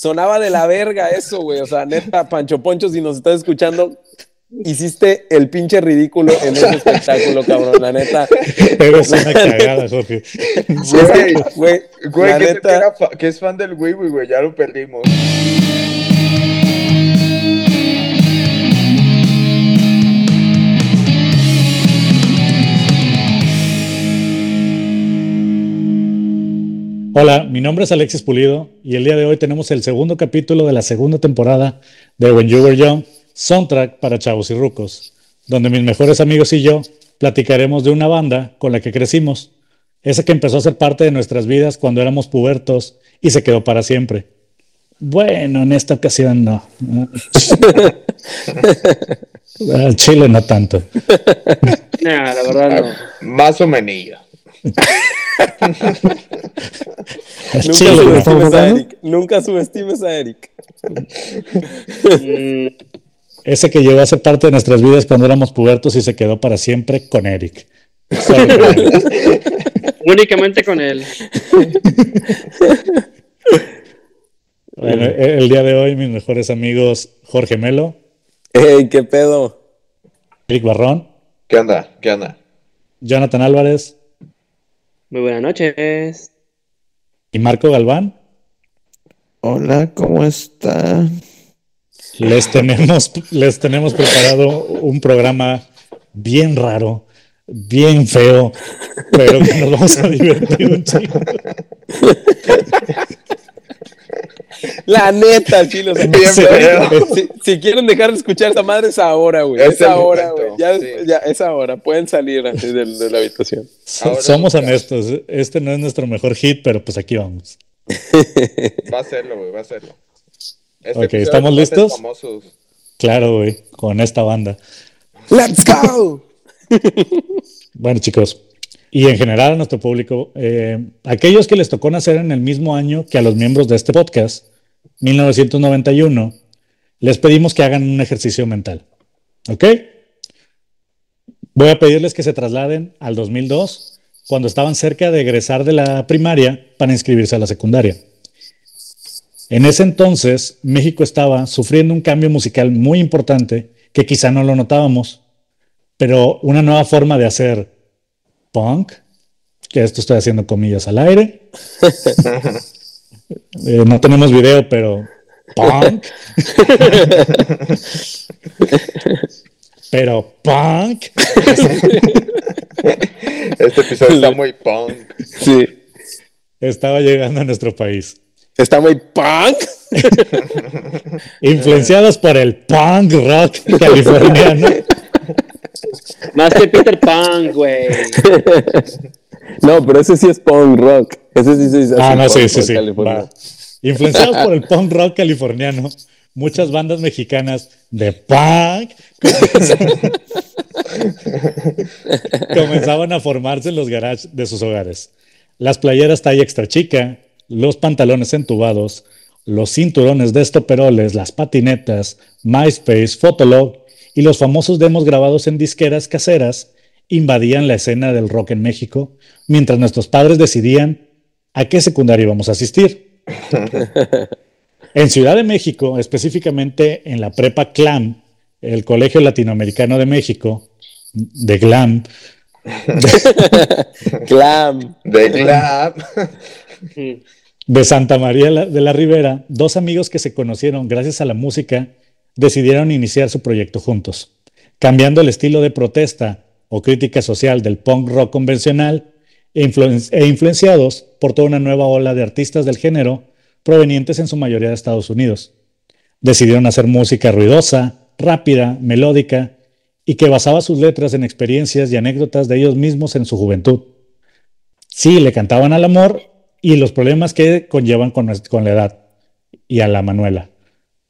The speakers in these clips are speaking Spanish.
sonaba de la verga eso, güey. O sea, neta, Pancho Poncho, si nos estás escuchando, hiciste el pinche ridículo en ese espectáculo, cabrón, la neta. Eres una cagada, Jorge. Güey, Güey, güey, la que, neta- que es fan del Wiwi, güey, ya lo perdimos. Hola, mi nombre es Alexis Pulido y el día de hoy tenemos el segundo capítulo de la segunda temporada de When You Were Young, soundtrack para chavos y rucos, donde mis mejores amigos y yo platicaremos de una banda con la que crecimos, esa que empezó a ser parte de nuestras vidas cuando éramos pubertos y se quedó para siempre. Bueno, en esta ocasión no. Al Chile no tanto. Nah, la verdad no. Más o menos. Nunca Chile subestimes a Eric. Nunca subestimes a Eric. Mm, Ese que llegó a ser parte de nuestras vidas cuando éramos pubertos y se quedó para siempre con Eric. Únicamente con él. Bueno, e- el día de hoy mis mejores amigos Jorge Melo, Ey, qué pedo. Eric Barrón, ¿Qué onda? ¿Qué onda? Jonathan Álvarez Muy buenas noches. y Marco Galván. Hola, ¿cómo están? Les tenemos, les tenemos preparado un programa bien raro, bien feo, pero que nos vamos a divertir un chingo. La neta, chile. o sea, Bien Sí. si, si quieren dejar de escuchar esa madre, es ahora, güey. Es Es ahora, güey. Ya, sí. ya es ahora. Pueden salir así de, de la habitación. Ahora Somos nunca. honestos, este no es nuestro mejor hit, pero pues aquí vamos. Va a serlo, güey, va a serlo. Este Ok, ¿estamos listos? famosos. Claro, güey, con esta banda. ¡Let's go! Bueno, chicos, y en general a nuestro público, eh, aquellos que les tocó nacer en el mismo año que a los miembros de este podcast, 1991, les pedimos que hagan un ejercicio mental. ¿Ok? Voy a pedirles que se trasladen al 2002, cuando estaban cerca de egresar de la primaria para inscribirse a la secundaria. En ese entonces, México estaba sufriendo un cambio musical muy importante que quizá no lo notábamos, pero una nueva forma de hacer punk, que esto estoy haciendo comillas al aire. Eh, no tenemos video, pero punk. pero punk. Este episodio está muy punk. Sí. Estaba llegando a nuestro país. Está muy punk. Influenciados por el punk rock californiano. Más que Peter Pan, güey. No, pero ese sí es punk rock. Ese sí se dice Ah, no, sí, sí, sí. Influenciados por el punk rock californiano, muchas bandas mexicanas de punk comenzaban, comenzaban a formarse en los garages de sus hogares. Las playeras talla extra chica, los pantalones entubados, los cinturones de estoperoles, las patinetas, MySpace, Fotolog y los famosos demos grabados en disqueras caseras invadían la escena del rock en México, mientras nuestros padres decidían a qué secundaria íbamos a asistir. En Ciudad de México, específicamente en la prepa CLAM, el Colegio Latinoamericano de México, de GLAM, Glam. De glam. De Santa María de la Ribera, dos amigos que se conocieron gracias a la música decidieron iniciar su proyecto juntos, cambiando el estilo de protesta o crítica social del punk rock convencional e, influen- e influenciados por toda una nueva ola de artistas del género provenientes en su mayoría de Estados Unidos. Decidieron hacer música ruidosa, rápida, melódica y que basaba sus letras en experiencias y anécdotas de ellos mismos en su juventud. Sí, le cantaban al amor y los problemas que conllevan con la edad y a la Manuela.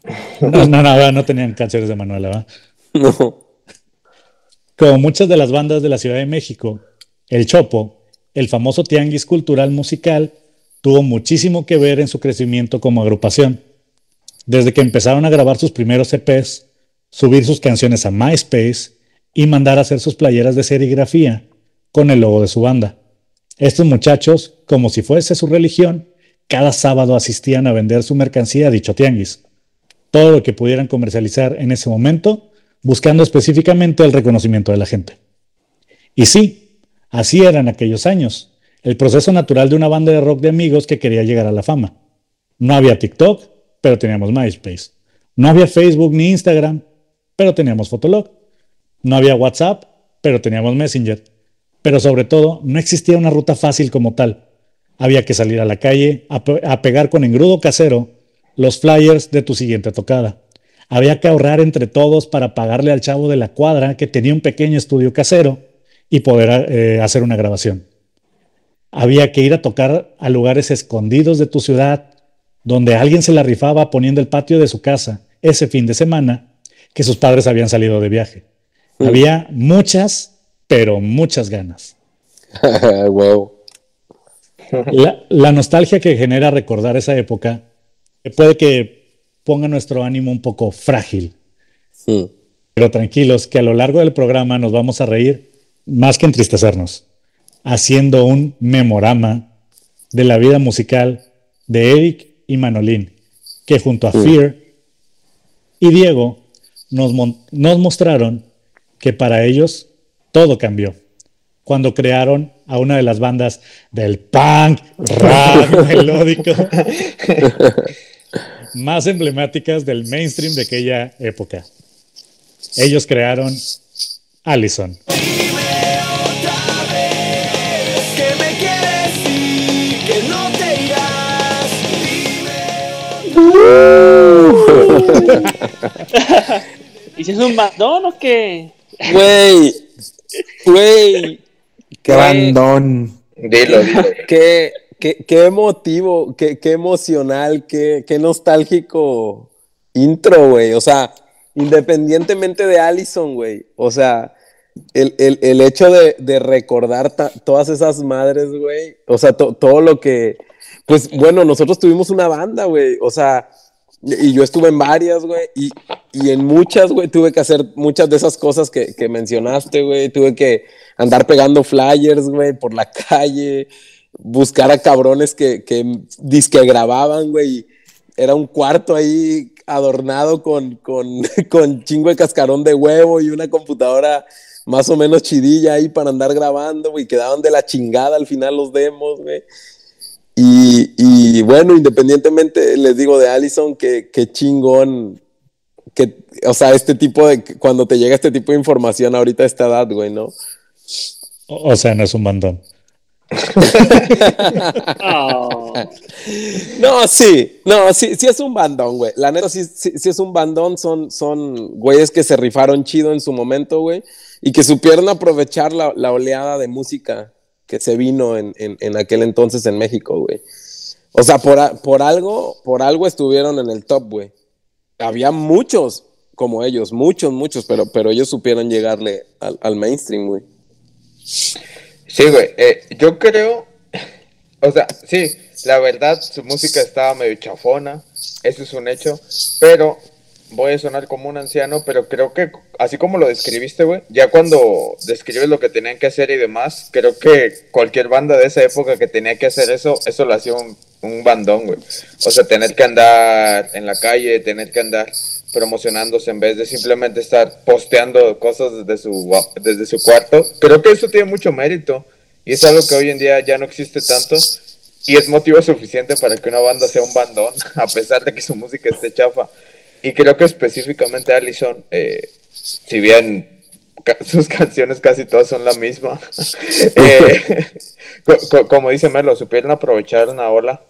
No, no, no, no tenían canciones de Manuela, ¿verdad? No. Como muchas de las bandas de la Ciudad de México, El Chopo, el famoso tianguis cultural musical, tuvo muchísimo que ver en su crecimiento como agrupación. Desde que empezaron a grabar sus primeros EPs, subir sus canciones a MySpace y mandar a hacer sus playeras de serigrafía con el logo de su banda. Estos muchachos, como si fuese su religión, cada sábado asistían a vender su mercancía a dicho tianguis. Todo lo que pudieran comercializar en ese momento, buscando específicamente el reconocimiento de la gente. Y sí, así eran aquellos años, el proceso natural de una banda de rock de amigos que quería llegar a la fama. No había TikTok, pero teníamos MySpace. No había Facebook ni Instagram, pero teníamos Fotolog. No había WhatsApp, pero teníamos Messenger. Pero sobre todo, no existía una ruta fácil como tal. Había que salir a la calle a, a pegar con engrudo casero los flyers de tu siguiente tocada. Había que ahorrar entre todos para pagarle al chavo de la cuadra que tenía un pequeño estudio casero y poder eh, hacer una grabación. Había que ir a tocar a lugares escondidos de tu ciudad, donde alguien se la rifaba poniendo el patio de su casa ese fin de semana que sus padres habían salido de viaje. Había muchas, pero muchas ganas. La, la nostalgia que genera recordar esa época puede que ponga nuestro ánimo un poco frágil, Mm. pero tranquilos que a lo largo del programa nos vamos a reír más que entristecernos, haciendo un memorama de la vida musical de Eric y Manolín, que junto a Fear y Diego nos, nos mostraron que para ellos todo cambió cuando crearon a una de las bandas del punk rap melódico más emblemáticas del mainstream de aquella época. Ellos crearon Allison. que me quieres y que no te irás. ¿Y si es un bandón o qué? Güey, güey, ¡Qué bandón! Dilo, dilo. qué, qué, qué emotivo, qué, qué emocional, qué, qué nostálgico intro, güey. O sea, independientemente de Allison, güey. O sea, el, el- el hecho de, de recordar todas esas madres, güey. O sea, to- todo lo que. Pues bueno, nosotros tuvimos una banda, güey. O sea, y yo estuve en varias, güey. Y, y en muchas, güey, tuve que hacer muchas de esas cosas que, que mencionaste, güey. Tuve que andar pegando flyers, güey, por la calle. Buscar a cabrones que, que disque grababan, güey. Era un cuarto ahí adornado con, con, con chingo de cascarón de huevo y una computadora más o menos chidilla ahí para andar grabando, güey. Quedaban de la chingada al final los demos, güey. Y, y bueno, independientemente, les digo de Allison, que, que chingón, que, o sea, este tipo de, cuando te llega este tipo de información ahorita a esta edad, güey, ¿no? O, sea, no es un bandón. No, sí, no, sí, sí es un bandón, güey. La neta, sí, sí, es un bandón, son, son güeyes que se rifaron chido en su momento, güey, y que supieron aprovechar la, oleada de música que se vino en, en, aquel entonces en México, güey. O sea, por, por algo, por algo estuvieron en el top, güey. Había muchos como ellos, muchos, muchos, pero, pero ellos supieron llegarle al, al mainstream, güey. Sí, güey. eh, yo creo. O sea, sí, la verdad, su música estaba medio chafona. Eso es un hecho. Pero voy a sonar como un anciano, pero creo que, así como lo describiste, güey, ya cuando describes lo que tenían que hacer y demás, creo que cualquier banda de esa época que tenía que hacer eso, eso lo hacía un, un bandón, güey. O sea, tener que andar en la calle, tener que andar promocionándose en vez de simplemente estar posteando cosas desde su, desde su cuarto. Creo que eso tiene mucho mérito y es algo que hoy en día ya no existe tanto y es motivo suficiente para que una banda sea un bandón, a pesar de que su música esté chafa. Y creo que específicamente Allison, eh, si bien sus canciones casi todas son la misma, eh, co- co- como dice Melo, supieron aprovechar una ola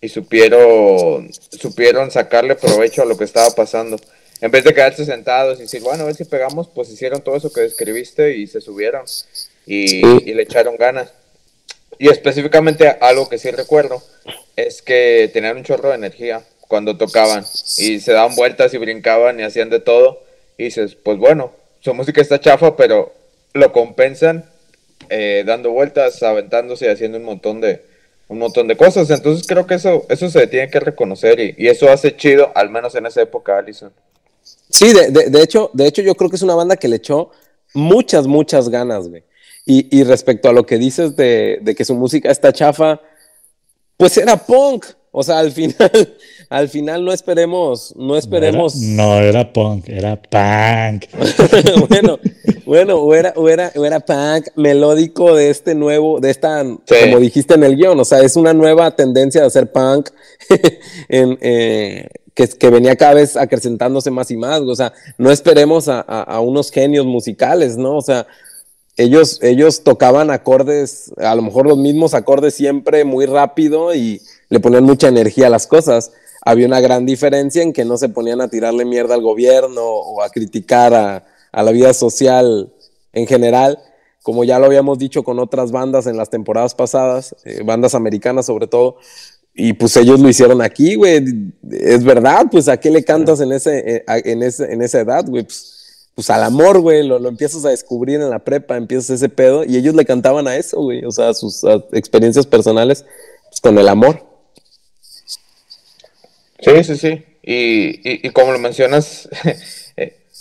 y supieron, supieron sacarle provecho a lo que estaba pasando. En vez de quedarse sentados y decir, bueno, a ver si pegamos, pues hicieron todo eso que describiste y se subieron y, y le echaron ganas. Y específicamente algo que sí recuerdo es que tenían un chorro de energía cuando tocaban y se daban vueltas y brincaban y hacían de todo. Y dices, pues bueno, su música está chafa, pero lo compensan eh, dando vueltas, aventándose y haciendo un montón de un montón de cosas. Entonces creo que eso eso se tiene que reconocer y, y eso hace chido, al menos en esa época, Allison. Sí, de, de- de hecho, de hecho, yo creo que es una banda que le echó muchas, muchas ganas, güey. Y, y respecto a lo que dices de, de que su música está chafa, pues era punk. O sea, al final, al final no esperemos, no esperemos. No era, no era punk, era punk. bueno, bueno, o era, o era, o era punk melódico de este nuevo, de esta, Sí. como dijiste en el guion, o sea, es una nueva tendencia de hacer punk en, eh, que, que venía cada vez acrecentándose más y más, o sea, no esperemos a, a- a unos genios musicales, ¿no? O sea, ellos, ellos tocaban acordes, a lo mejor los mismos acordes siempre muy rápido y le ponían mucha energía a las cosas. Había una gran diferencia en que no se ponían a tirarle mierda al gobierno o a criticar a, a la vida social en general, como ya lo habíamos dicho con otras bandas en las temporadas pasadas, eh, bandas americanas sobre todo, y pues ellos lo hicieron aquí, güey. Es verdad, pues a qué le cantas en, ese, eh, en, ese, en esa edad, güey. Pues, pues al amor, güey. Lo, lo empiezas a descubrir en la prepa, empiezas ese pedo. Y ellos le cantaban a eso, güey. O sea, sus experiencias personales pues, con el amor. Sí, sí, sí. Y, y, como lo mencionas,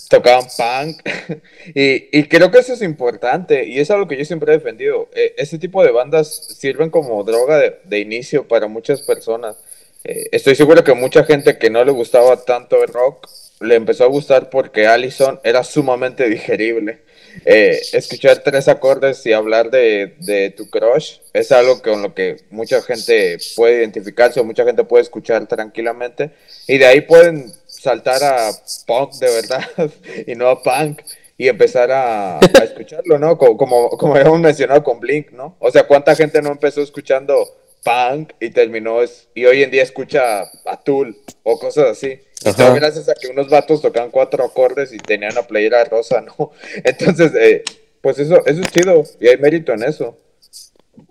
tocaban punk. y, y creo que eso es importante. Y es algo que yo siempre he defendido. Eh, ese tipo de bandas sirven como droga de, de inicio para muchas personas. Eh, estoy seguro que mucha gente que no le gustaba tanto el rock le empezó a gustar porque Allison era sumamente digerible. Eh, escuchar tres acordes y hablar de, de tu crush es algo con lo que mucha gente puede identificarse o mucha gente puede escuchar tranquilamente y de ahí pueden saltar a punk de verdad y no a punk y empezar a, a escucharlo, ¿no? Como, como, como habíamos mencionado con Blink, ¿no? O sea, ¿cuánta gente no empezó escuchando punk y terminó es- y hoy en día escucha a Tool o cosas así? Todo gracias a que unos vatos tocaban cuatro acordes y tenían una playera rosa, ¿no? Entonces, eh, pues eso, eso es chido y hay mérito en eso.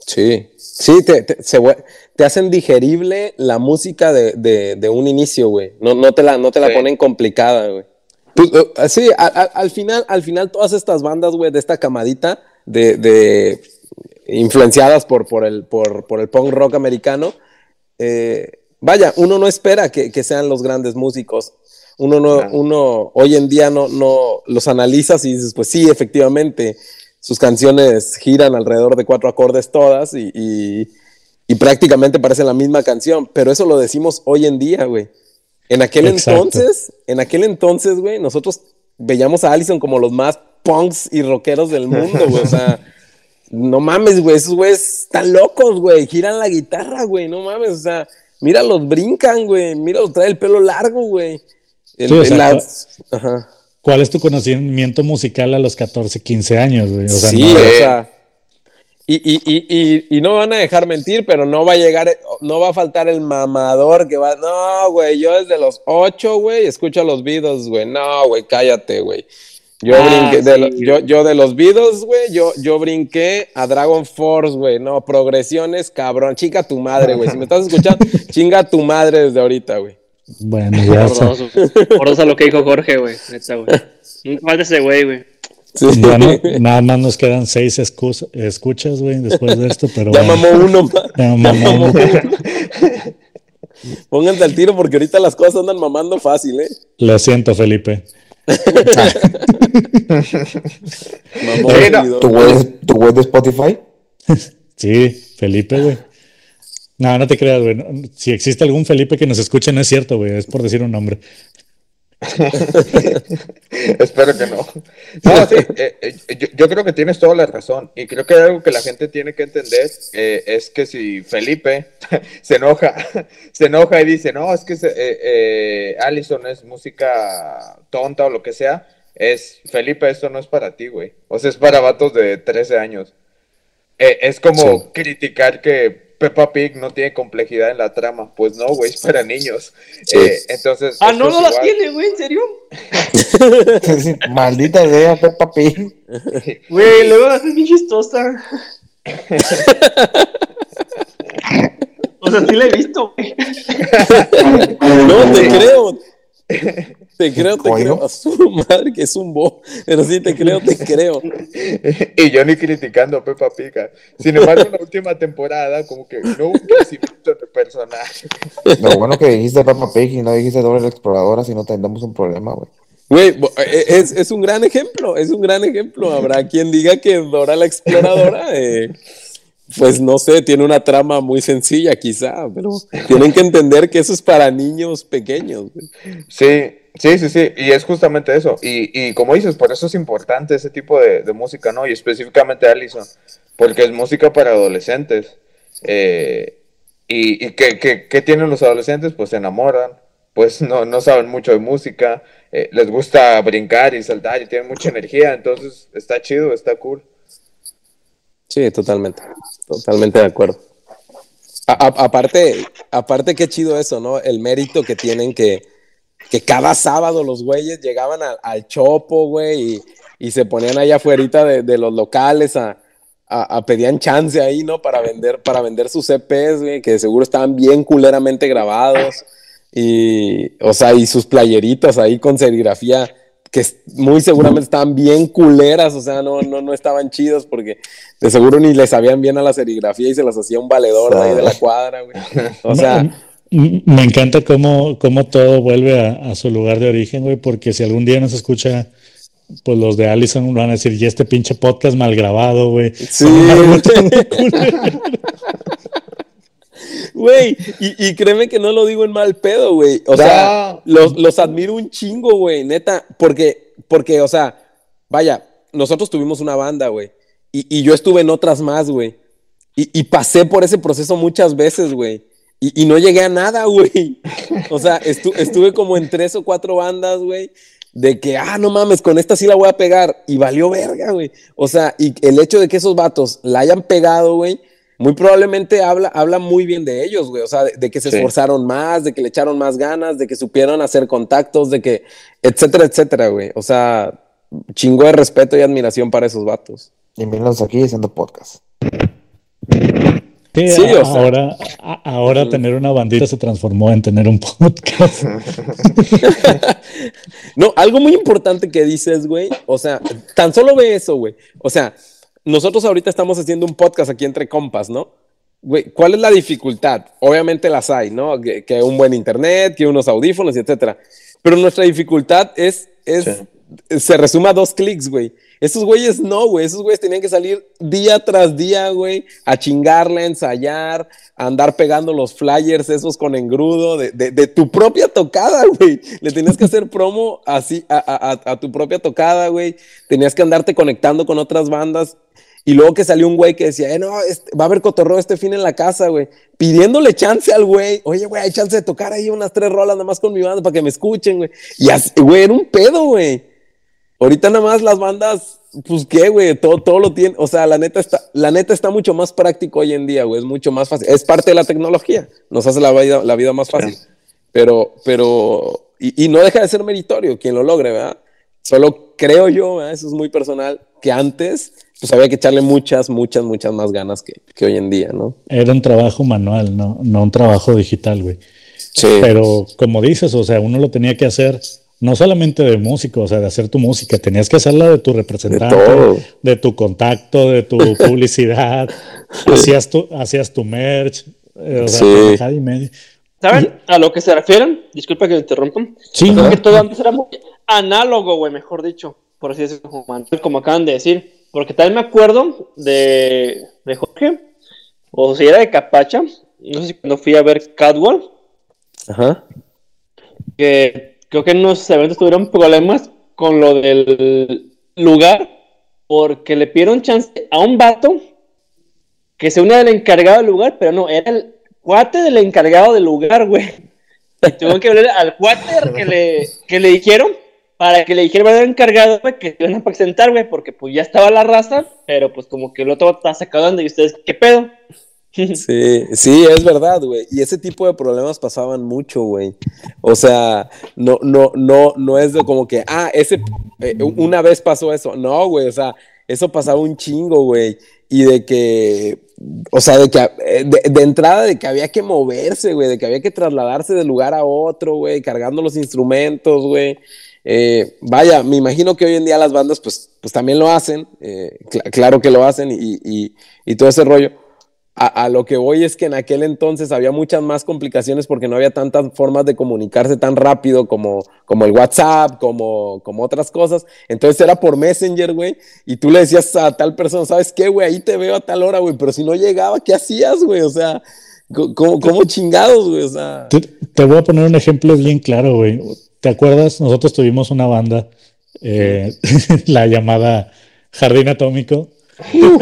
Sí. Sí, te, te, se te hacen digerible la música de, de, de un inicio, güey. No, no te la, no te la Sí. ponen complicada, güey. Pues, eh, sí, a- a- al, final, al final todas estas bandas, güey, de esta camadita de, de influenciadas por, por, el, por, por el punk rock americano, eh, vaya, uno no espera que, que sean los grandes músicos. Uno no, Claro. uno hoy en día no, no los analizas y dices, pues sí, efectivamente, sus canciones giran alrededor de cuatro acordes todas y, y, y prácticamente parecen la misma canción, pero eso lo decimos hoy en día, güey. En aquel Exacto. entonces, en aquel entonces, güey, nosotros veíamos a Allison como los más punks y rockeros del mundo, güey. O sea, no mames, güey, esos güeyes están locos, güey. Giran la guitarra, güey, no mames. O sea, míralos, brincan, güey. Míralos, trae el pelo largo, güey. El- Sí, o sea, las- Ajá. ¿Cuál es tu conocimiento musical a los 14, 15 años, güey? O sea, sí, no- o sea. Y, y, y, y, y no me van a dejar mentir, pero no va a llegar, no va a faltar el mamador que va. No, güey, yo desde los ocho, güey, escucho los Beatles, güey. No, güey, cállate, güey. Yo Ah, brinqué, de sí. lo- yo, yo de los Beatles, güey, yo, yo brinqué a Dragon Force, güey. No, progresiones, cabrón. Chica tu madre, güey. Si me estás escuchando, chinga tu madre desde ahorita, güey. Bueno, ya. Horroroso. Horroroso lo que dijo Jorge, güey. Neta, güey. Nunca falta ese güey, güey. Sí. Ya no- nada más nos quedan seis escus- escuchas, güey, después de esto, pero Ya bueno. mamó uno más. Ya mamó uno. Pónganse al tiro porque ahorita las cosas andan mamando fácil, ¿eh? Lo siento, Felipe. Mamó no. ¿Tu güey, tu de Spotify? Sí, Felipe, güey. No, no te creas, güey. Si existe algún Felipe que nos escuche, no es cierto, güey. Es por decir un nombre. Espero que no. No, sí, eh, eh, yo, yo creo que tienes toda la razón. Y creo que algo que la gente tiene que entender eh, es que si Felipe se enoja, se enoja y dice, no, es que se- Allison es música tonta o lo que sea, es Felipe, esto no es para ti, güey. O sea, es para vatos de 13 años. Es como Sí. criticar que Peppa Pig no tiene complejidad en la trama. Pues no, güey, es para niños. Sí. Eh, entonces. Ah, no, no la tiene, güey, ¿en serio? Maldita idea, Peppa Pig. Güey, luego la haces bien chistosa. o sea, sí la he visto, güey. No, te creo. Te creo, te Coño. creo. A su madre que es un bo. Pero sí, te creo, te creo. y yo ni criticando a Peppa Pig. Sin embargo, en la última temporada, como que no hubo un crecimiento de personaje. Lo bueno que dijiste Peppa Pig y no dijiste Dora la Exploradora, si no tendremos un problema, güey. Güey, bo- eh, es, es un gran ejemplo, es un gran ejemplo. Habrá quien diga que Dora la exploradora eh, pues no sé, tiene una trama muy sencilla quizá, pero tienen que entender que eso es para niños pequeños. Sí, sí, sí, sí, y es justamente eso. Y, y como dices, por eso es importante ese tipo de, de música, ¿no? Y específicamente Allison, porque es música para adolescentes. Eh, y y ¿qué, qué, qué tienen los adolescentes? Pues se enamoran, pues no, no saben mucho de música, eh, les gusta brincar y saltar y tienen mucha energía, entonces está chido, está cool. Sí, totalmente, totalmente de acuerdo. A- aparte, aparte qué chido eso, ¿no? El mérito que tienen que, que cada sábado los güeyes llegaban al chopo, güey, y, se ponían allá afuera de, los locales a pedían chance ahí, ¿no? Para vender, para vender sus EPs, güey, que seguro estaban bien culeramente grabados. Y, o sea, y sus playeritas ahí con serigrafía que muy seguramente estaban bien culeras, o sea, no, no, no estaban chidos porque de seguro ni le sabían bien a la serigrafía y se las hacía un valedor de ahí de la cuadra, güey. O sea, me encanta cómo, cómo todo vuelve a, a su lugar de origen, güey, porque si algún día nos escucha, pues los de Allison van a decir, y este pinche podcast mal grabado, güey. Sí. Con una ruta muy culera". Güey, y, y créeme que no lo digo en mal pedo, güey. O sea, los, los admiro un chingo, güey, neta, porque, porque, o sea, vaya, nosotros tuvimos una banda, güey, y, y yo estuve en otras más, güey, y, y pasé por ese proceso muchas veces, güey, y, y no llegué a nada, güey. O sea, estu- estuve como en tres o cuatro bandas, güey, de que, ah, no mames, con esta sí la voy a pegar, y valió verga, güey. O sea, y el hecho de que esos vatos la hayan pegado, güey, muy probablemente habla, habla muy bien de ellos, güey. O sea, de, de que se Sí. esforzaron más, de que le echaron más ganas, de que supieron hacer contactos, de que, etcétera, etcétera, güey. O sea, chingo de respeto y admiración para esos vatos. Y míralos aquí haciendo podcast. Sí, Sí, a- o sea. ahora, ahora tener una bandita se transformó en tener un podcast. No, algo muy importante que dices, güey. O sea, tan solo ve eso, güey. O sea, nosotros ahorita estamos haciendo un podcast aquí entre compas, ¿no? Güey, ¿cuál es la dificultad? Obviamente las hay, ¿no? Que, que un buen internet, que unos audífonos etcétera. Pero nuestra dificultad es, es se resume a dos clics, güey. Esos güeyes no, güey. Esos güeyes tenían que salir día tras día, güey, a chingarle, a ensayar, a andar pegando los flyers esos con engrudo de, de- de tu propia tocada, güey. Le tenías que hacer promo así a, a- a- a tu propia tocada, güey. Tenías que andarte conectando con otras bandas. Y luego que salió un güey que decía, eh, no, este- va a haber cotorreo este fin en la casa, güey. Pidiéndole chance al güey. Oye, güey, hay chance de tocar ahí unas tres rolas nada más con mi banda para que me escuchen, güey. Y así, güey, era un pedo, güey. Ahorita nada más las bandas, pues qué, güey, todo, todo lo tiene, o sea, la neta está, la neta está mucho más práctico hoy en día, güey, es mucho más fácil. Es parte de la tecnología, nos hace la vida, la vida más fácil. Pero, pero, y, y no deja de ser meritorio quien lo logre, ¿verdad? Solo creo yo, ¿verdad? eso es muy personal, que antes, pues había que echarle muchas, muchas, muchas más ganas que, que hoy en día, ¿no? Era un trabajo manual, no, no un trabajo digital, güey. Sí. Pero como dices, o sea, uno lo tenía que hacer no solamente de músico, o sea, de hacer tu música, tenías que hacerla de tu representante, todo. de tu contacto, de tu publicidad, hacías tu, hacías tu merch, eh, o sea, Sí. pendejada y media. ¿Saben a lo que se refieren? Disculpa que me interrumpan. Sí, Creo ¿no? que todo antes era muy análogo, güey, mejor dicho. Por así decirlo, como acaban de decir. Porque también me acuerdo de, de Jorge, o si era de Capacha, no sé si cuando fui a ver Catwalk, Ajá. que creo que en unos eventos tuvieron problemas con lo del lugar, porque le pidieron chance a un vato que se une del encargado del lugar, pero no, era el cuate del encargado del lugar, güey. Y tuvieron que hablar al cuate que le, que le dijeron, para que le dijera al encargado, güey, que se iban a presentar, güey, porque pues ya estaba la raza, pero pues como que el otro está sacando y ustedes, ¿qué pedo? Sí, sí, es verdad, güey. Y ese tipo de problemas pasaban mucho, güey. O sea, no, no, no, no es de como que, ah, ese, eh, una vez pasó eso. No, güey, o sea, eso pasaba un chingo, güey. Y de que, o sea, de que, eh, de, de entrada de que había que moverse, güey, de que había que trasladarse de lugar a otro, güey, cargando los instrumentos, güey. Eh, vaya, me imagino que hoy en día las bandas, pues, pues también lo hacen, eh, cl- claro que lo hacen y, y, y todo ese rollo. a, lo que voy es que en aquel entonces había muchas más complicaciones porque no había tantas formas de comunicarse tan rápido como, como el WhatsApp, como, como otras cosas. Entonces era por Messenger, güey, y tú le decías a tal persona, ¿sabes qué, güey? Ahí te veo a tal hora, güey, pero si no llegaba, ¿qué hacías, güey? O sea, ¿cómo, cómo chingados, güey? O sea, Te, te voy a poner un ejemplo bien claro, güey. ¿Te acuerdas? Nosotros tuvimos una banda, eh, la llamada Jardín Atómico. un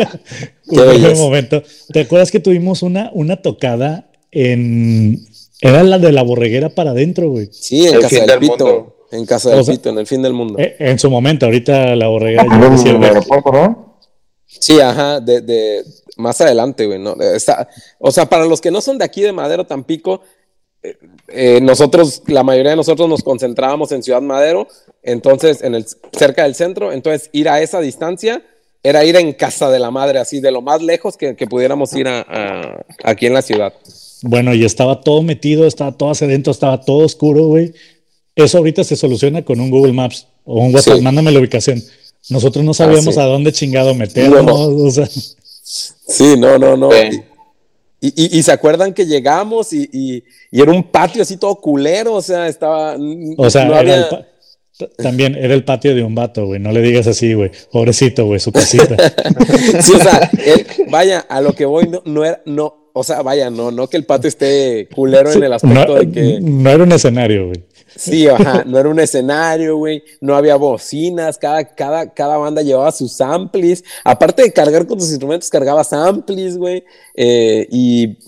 primer belleza. momento. ¿Te acuerdas que tuvimos una, una tocada en... Era la de la borreguera para adentro, güey. sí, en El Casa fin del del Pito. mundo. En Casa del O sea, Pito, en el fin del mundo. Eh, En su momento, ahorita la borreguera ya En el hicieron- aeropuerto, ¿no? Sí, ajá, de, de más adelante, güey. ¿no? Está, o sea, para los que no son de aquí de Madero, Tampico, eh, nosotros, la mayoría de nosotros nos concentrábamos en Ciudad Madero, entonces, en el, cerca del centro, entonces ir a esa distancia era ir en casa de la madre, así, de lo más lejos que, que pudiéramos ir a, a- aquí en la ciudad. Bueno, y estaba todo metido, estaba todo hacia adentro, estaba todo oscuro, güey. Eso ahorita se soluciona con un Google Maps o un WhatsApp. Sí. Mándame la ubicación. Nosotros no sabíamos sí. a dónde chingado meternos. No. O sea, Sí, no, no, no. Sí. Y, y- y se acuerdan que llegamos y, era un patio así todo culero, o sea, estaba... o sea, no había- también era el patio de un vato, güey. No le digas así, güey. Pobrecito, güey, su casita. Sí, o sea, él- vaya, a lo que voy, no, no era, no, o sea, vaya, no, no que el patio esté culero en el aspecto no, de que, no era un escenario, güey. Sí, ajá, no era un escenario, güey, no había bocinas, cada, cada, cada banda llevaba sus amplis, aparte de cargar con tus instrumentos, cargabas amplis, güey, eh, y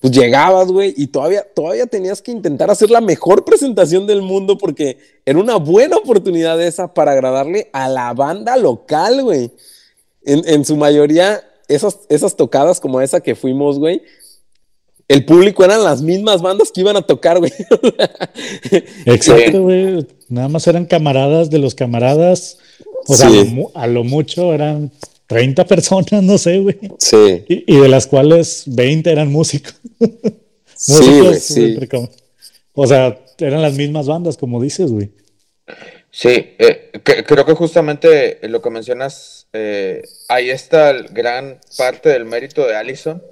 pues llegabas, güey, y todavía, todavía tenías que intentar hacer la mejor presentación del mundo porque era una buena oportunidad esa para agradarle a la banda local, güey. En, en su mayoría, esas, esas tocadas como esa que fuimos, güey, el público eran las mismas bandas que iban a tocar, güey. Exacto, güey. Nada más eran camaradas de los camaradas. O sea, Sí. a lo mu- a lo mucho eran 30 personas, no sé, güey. Sí, Y, y de las cuales 20 eran músicos. sí, músicos, güey, sí. entre com- O sea, eran las mismas bandas, como dices, güey. Sí, eh, que- creo que justamente lo que mencionas, eh, ahí está el gran parte del mérito de Allison,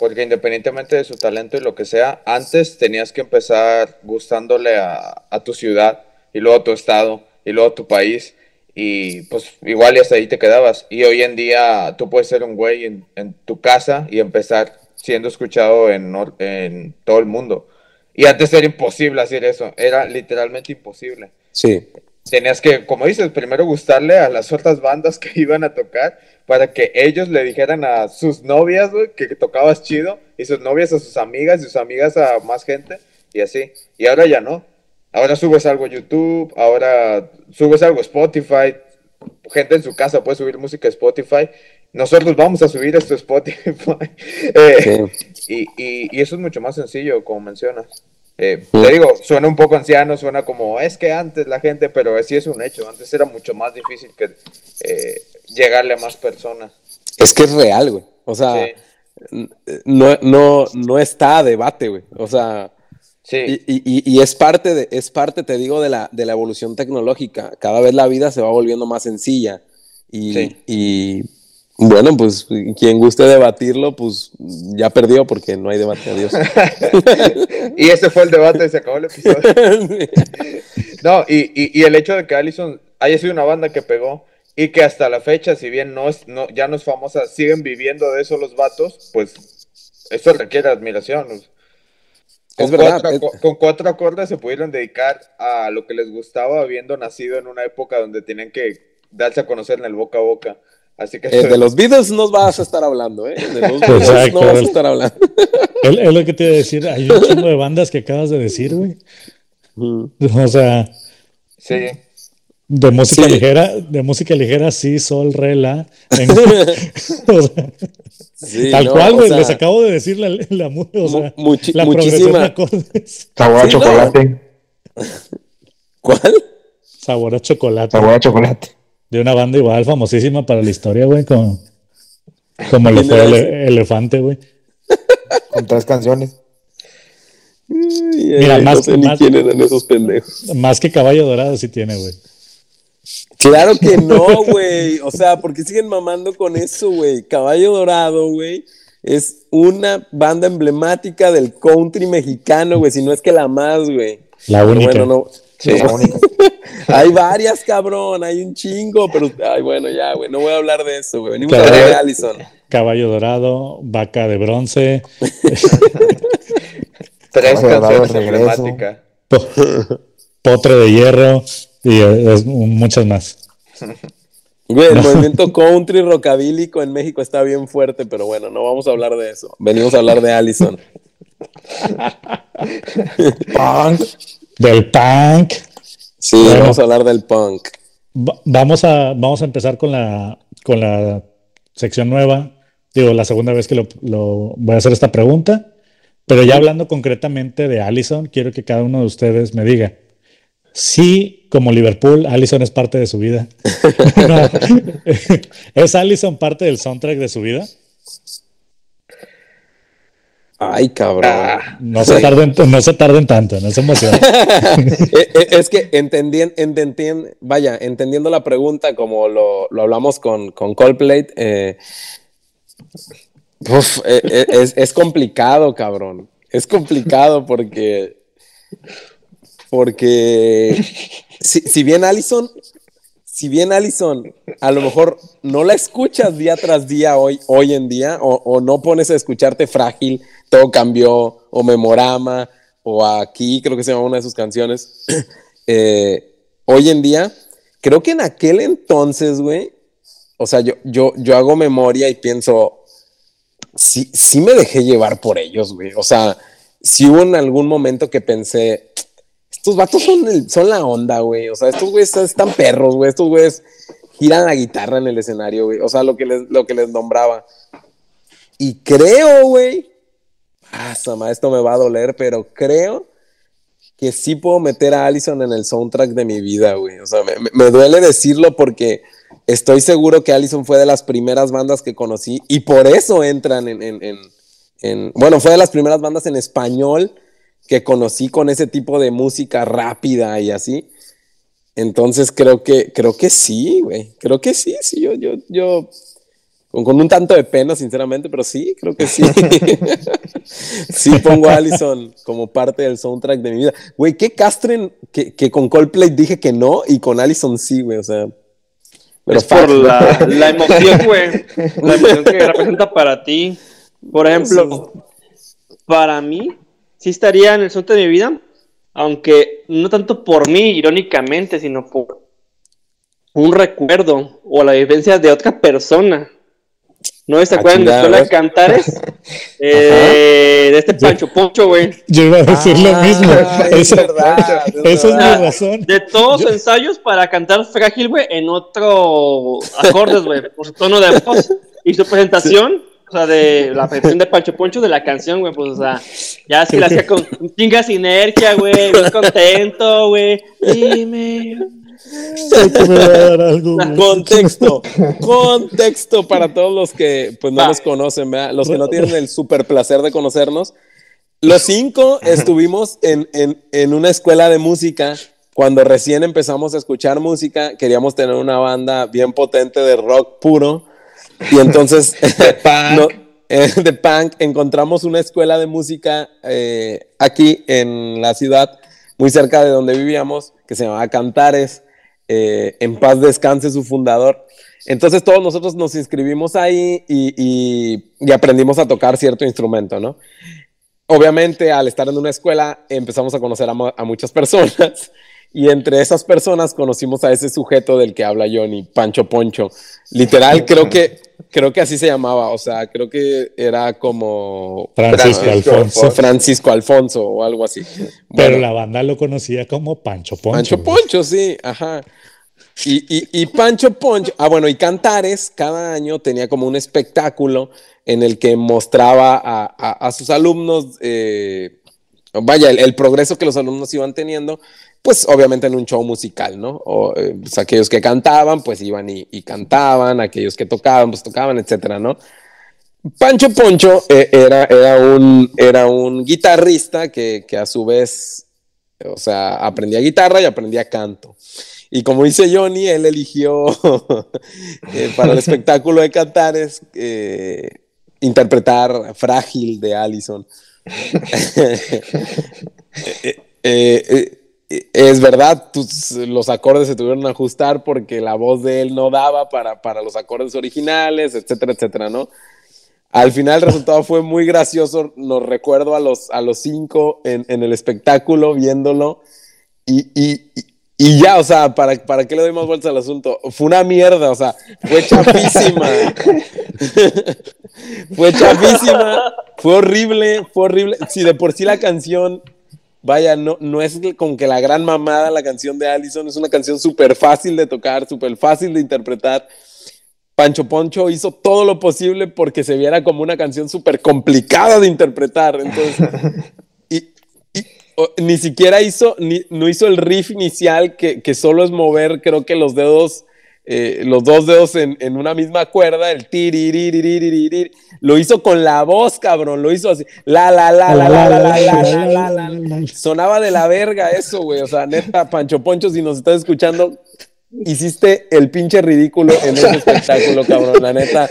porque independientemente de su talento y lo que sea, antes tenías que empezar gustándole a, a tu ciudad y luego a tu estado y luego a tu país y pues igual y hasta ahí te quedabas. Y hoy en día tú puedes ser un güey en, en tu casa y empezar siendo escuchado en, en todo el mundo. Y antes era imposible hacer eso, era literalmente imposible Sí, tenías que, como dices, primero gustarle a las otras bandas que iban a tocar para que ellos le dijeran a sus novias, güey, que tocabas chido, y sus novias a sus amigas, y sus amigas a más gente, y así. Y ahora ya no. Ahora subes algo a YouTube, ahora subes algo a Spotify, gente en su casa puede subir música a Spotify. Nosotros vamos a subir esto a Spotify. Eh, y, y- y eso es mucho más sencillo, como mencionas. Eh, Mm. Te digo, suena un poco anciano, suena como, es que antes la gente, pero sí es un hecho, antes era mucho más difícil que eh, llegarle a más personas. es que es real, güey. O sea, Sí, no, no, no está a debate, güey. O sea, sí, y, y- y- y es parte, de, es parte, te digo, de la, de la evolución tecnológica. Cada vez la vida se va volviendo más sencilla. Y, Sí. y, bueno, pues quien guste debatirlo, pues ya perdió porque no hay debate. Adiós. y ese fue el debate, se acabó el episodio. No, y, y, y el hecho de que Allison haya sido una banda que pegó y que hasta la fecha, si bien no es, no, ya no es famosa, siguen viviendo de eso los vatos, pues eso requiere admiración. Con, Es verdad, Cuatro, es- aco- con cuatro acordes se pudieron dedicar a lo que les gustaba, habiendo nacido en una época donde tenían que darse a conocer en el boca a boca. Así que Eh, de los Beatles no vas a estar hablando, ¿eh? De los Beatles Exacto. no vas a estar hablando. Es, es lo que te iba a decir. Hay un chingo de bandas que acabas de decir, güey. O sea, sí, de música Sí. ligera, de música ligera, sí, sol, re, la. En- o sea, Sí, tal no, cual, o sea, Les acabo de decir la, la, o sea, mu- muchi- la progresión de muchísima- acordes. Sabor a Sí, no. chocolate. ¿Cuál? Sabor a chocolate. Sabor a chocolate. De una banda igual famosísima para la historia, güey. Como, como lo ¿Quién fue ele-? Elefante, güey. Con tres canciones. Mira, Ay, más- no sé ni más- quién eran esos pendejos. Más que caballo dorado sí tiene, güey. Claro que no, güey. O sea, porque siguen mamando con eso, güey. Caballo Dorado, güey. Es una banda emblemática del country mexicano, güey, si no es que la más, güey. La Pero única. Bueno, no. Sí. La única. Hay varias, cabrón, hay un chingo, pero, ay, bueno, ya, güey, no voy a hablar de eso, güey. Venimos a Claro. hablar de Allison. Caballo dorado, vaca de bronce, Tres Caballo canciones emblemáticas. po- potre de hierro y eh, es- muchas más. Güey, el movimiento country rockabílico en México está bien fuerte, pero bueno, no vamos a hablar de eso. Venimos a hablar de Allison. Punk. Del punk. Sí, Bueno. vamos a hablar del punk. Va- vamos, a, vamos a empezar con la, con la sección nueva. Digo, la segunda vez que lo, lo- voy a hacer esta pregunta. Pero ya hablando concretamente de Allison, quiero que cada uno de ustedes me diga si, como Liverpool, Allison es parte de su vida. No. ¿Es Allison parte del soundtrack de su vida? Ay, cabrón. Ah, No se tarden, no se tarden tanto, no se emocionen. Eh, eh, es que entendien, entendien- vaya, entendiendo la pregunta como lo, lo hablamos con, con Coldplay, uf, eh, es, es complicado, cabrón. Es complicado porque, porque si, si bien Allison, si bien Allison, a lo mejor no la escuchas día tras día hoy, hoy en día, o, o no pones a escucharte frágil, todo cambió, o Memorama, o aquí, creo que se llama una de sus canciones. eh, hoy en día, creo que en aquel entonces, güey, o sea, yo, yo, yo hago memoria y pienso, sí, sí me dejé llevar por ellos, güey. O sea, sí hubo en algún momento que pensé, estos vatos son, el- son la onda, güey. O sea, estos güeyes están perros, güey. Estos güeyes giran la guitarra en el escenario, güey. O sea, lo que les, lo que les nombraba. Y creo, güey. Ah, esto me va a doler, pero creo que sí puedo meter a Allison en el soundtrack de mi vida, güey. O sea, me duele decirlo porque estoy seguro que Allison fue de las primeras bandas que conocí y por eso entran en, en- en- en- bueno, fue de las primeras bandas en español que conocí con ese tipo de música rápida y así. Entonces creo que, creo que sí, güey. Creo que sí, sí, yo, yo, yo, con, con un tanto de pena, sinceramente, pero sí, creo que sí. sí pongo a Allison como parte del soundtrack de mi vida. Güey, qué castren que, que con Coldplay dije que no y con Allison sí, güey, o sea. Pero es por la, la emoción, güey. La emoción que representa para ti. Por ejemplo, para mí, sí estaría en el soundtrack de mi vida, aunque no tanto por mí, irónicamente, sino por un recuerdo o la vivencia de otra persona. ¿No se Ah, acuerdan de la escuela de. Cantares? Eh, de este Pancho Poncho, güey. Yo iba a decir lo Ah, mismo. es Eso- verdad, es esa es mi razón. De todos los ensayos para cantar frágil, güey, en otro acordes, güey, por su tono de voz y su presentación, o sea, de la presentación de Pancho Poncho de la canción, güey, pues, o sea, ya que la hacía con chinga sinergia, güey, muy contento, güey. Dime. Que me va a dar algo, güey. Contexto, contexto para todos los que pues no nos conocen, ¿verdad? los que no tienen el super placer de conocernos. Los cinco estuvimos en, en- en una escuela de música cuando recién empezamos a escuchar música, queríamos tener una banda bien potente de rock puro y entonces punk. no, eh, de punk encontramos una escuela de música eh, aquí en la ciudad, muy cerca de donde vivíamos, que se llamaba Cantares. eh, en paz descanse su fundador. Entonces todos nosotros nos inscribimos ahí y, y- y aprendimos a tocar cierto instrumento, ¿no? Obviamente al estar en una escuela empezamos a conocer a, a muchas personas y entre esas personas conocimos a ese sujeto del que habla Johnny, Pancho Poncho. Literal, creo que, creo que así se llamaba, o sea, creo que era como Francisco Francisco Alfonso. Francisco Alfonso o algo así. Pero la banda lo conocía como Pancho Poncho. Pancho. Poncho, sí, ajá. Y, y- y Pancho Poncho, ah, bueno, y Cantares cada año tenía como un espectáculo en el que mostraba a, a- a sus alumnos, eh, vaya, el, el progreso que los alumnos iban teniendo, pues obviamente en un show musical, ¿no? O eh, pues, aquellos que cantaban, pues iban y, y cantaban, aquellos que tocaban, pues tocaban, etcétera, ¿no? Pancho Poncho eh, era, era, un, era un guitarrista que, que a su vez, o sea, aprendía guitarra y aprendía canto. Y como dice Johnny, él eligió eh, para el espectáculo de Cantares, interpretar Frágil de Allison. Eh, es verdad, los acordes se tuvieron que ajustar porque la voz de él no daba para, para los acordes originales, etcétera, etcétera, ¿no? Al final el resultado fue muy gracioso, nos recuerdo a los, a los cinco en, en el espectáculo viéndolo y, y- y- ya, o sea, ¿para, ¿para qué le doy más vueltas al asunto? Fue una mierda, o sea, fue chafísima. fue chafísima, fue horrible, fue horrible. Si de por sí la canción, vaya, no, no es como que la gran mamada la canción de Allison, es una canción súper fácil de tocar, súper fácil de interpretar. Pancho Poncho hizo todo lo posible porque se viera como una canción súper complicada de interpretar. Entonces, y, y- o- ni siquiera hizo, ni, no hizo el riff inicial que, que solo es mover, creo que los dedos, eh, los dos dedos en, en una misma cuerda, el tiriririririririr. Lo hizo con la voz, cabrón, lo hizo así. La, la, la, la, la, la, la, la, la, la, la, la. Sonaba de la verga eso, güey. O sea, neta, Pancho Poncho, si nos estás escuchando, hiciste el pinche ridículo en ese espectáculo, cabrón. La neta.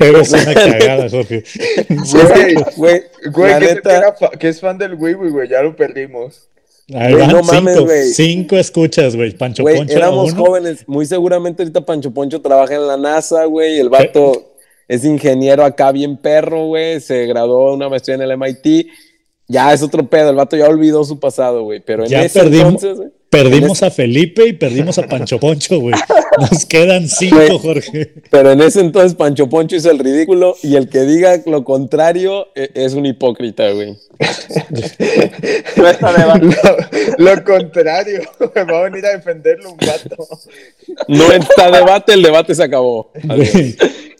Eres una cagada, Jorge. Güey, Güey, güey, la que, neta. que es fan del Wiwi, güey, ya lo perdimos. Ahí Güey, van no mames, cinco, güey. cinco escuchas, güey. Pancho Güey, Poncho éramos uno. jóvenes. Muy seguramente ahorita Pancho Poncho trabaja en la NASA, güey. El vato es ingeniero acá bien perro, güey. Se graduó una maestría en el MIT. Ya es otro pedo. El vato ya olvidó su pasado, güey. Pero en Ya ese perdimos, entonces, güey, perdimos a Felipe y perdimos a Pancho Poncho, güey. Nos quedan cinco. Jorge. Pero en ese entonces Pancho Poncho hizo el ridículo y el que diga lo contrario e- es un hipócrita, güey. No está debate. Lo, lo contrario, me va a venir a defenderlo un gato. No está debate, el debate se acabó. Güey,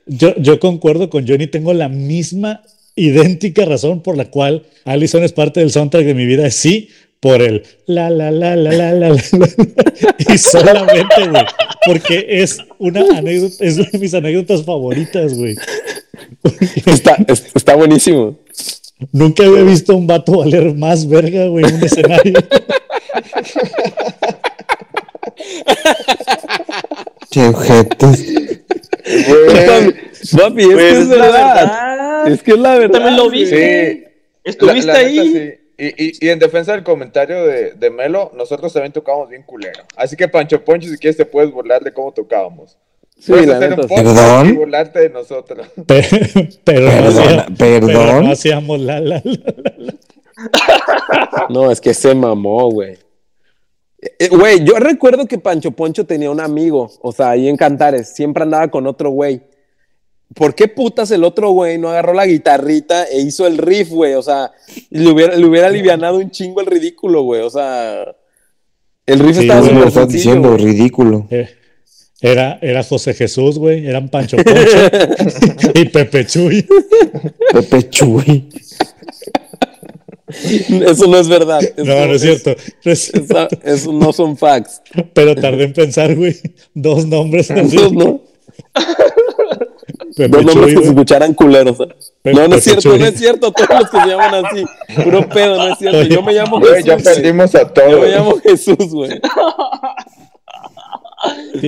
Yo, yo concuerdo con Johnny, tengo la misma idéntica razón por la cual Allison es parte del soundtrack de mi vida. Es sí, por el la la la la la la la, y solamente, güey, porque es una anécdota, es una de mis anécdotas favoritas, güey. Está, es- está buenísimo. Nunca había visto a un vato valer más verga, güey, en un escenario. Ojetes. Güey, Papi, es que es verdad. Es que es la verdad. También lo. Sí. Estuviste La- la ahí. Y, y- y en defensa del comentario de, de Melo, nosotros también tocábamos bien culero. Así que Pancho Poncho, si quieres, te puedes burlar de cómo tocábamos. Sí, puedes la hacer neta, un ¿Perdón? y burlarte de nosotros. Pe- Pero, no Perdón, pero no hacíamos la la la. No, es que se mamó, güey. Eh, Güey, yo recuerdo que Pancho Poncho tenía un amigo, o sea, ahí en Cantares, siempre andaba con otro güey. ¿Por qué putas el otro güey no agarró la guitarrita e hizo el riff, güey? O sea, le hubiera, le hubiera alivianado un chingo el ridículo, güey. O sea, el riff Sí, estaba lo estás sencillo, diciendo, güey. ridículo. Eh, Era, era José Jesús, güey. Eran Pancho Poncho y Pepe Chuy. Pepe Chuy. Eso no es verdad. Eso, No, no es cierto. No es cierto. esa- eso no son facts. Pero tardé en pensar, güey. Dos nombres. Esos no. Pepe Dos nombres Chuy, que se escucharan culeros. Pe- No, no es cierto, Chuy. no es cierto. Todos los que se llaman así. Puro pedo, no es cierto. Yo me llamo Güey, ya Jesús. güey. perdimos a Yo todos. me llamo Jesús, güey.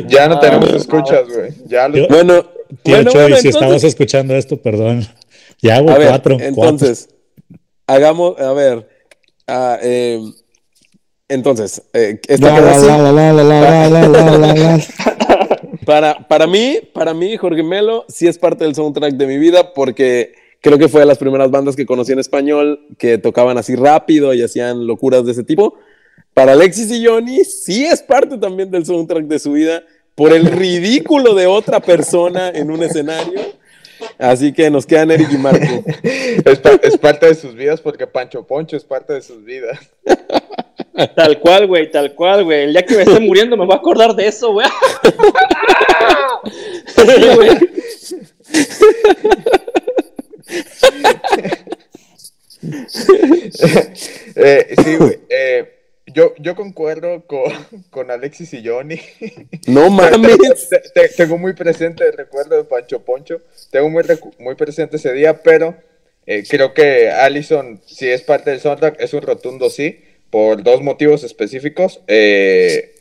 Ya no tenemos Ah, escuchas, güey. Ya lo- Yo- Bueno, Tío bueno, Chuy, bueno, si entonces, escuchando esto, perdón. Ya, a ver, cuatro. entonces, hagamos, a ver, ah, eh, entonces, eh, esta La, queda la, así. la, la, la, la, la, la, la, la, la. Para, para mí, para mí, Jorge Melo sí es parte del soundtrack de mi vida porque creo que fue de las primeras bandas que conocí en español que tocaban así rápido y hacían locuras de ese tipo. Para Alexis y Johnny sí es parte también del soundtrack de su vida por el ridículo de otra persona en un escenario. Así que nos quedan Eric y Marco. Es, pa- es parte de sus vidas porque Pancho Poncho es parte de sus vidas. Tal cual, güey, tal cual, güey. El día que me esté muriendo me voy a acordar de eso, güey. Sí, güey. Eh, sí, güey. eh, yo, yo concuerdo con, con Alexis y Johnny. No mames. Te- te- tengo muy presente el recuerdo de Pancho Poncho. Tengo muy, muy presente ese día, pero eh, creo que Allison, si es parte del soundtrack, es un rotundo sí, por dos motivos específicos. Eh,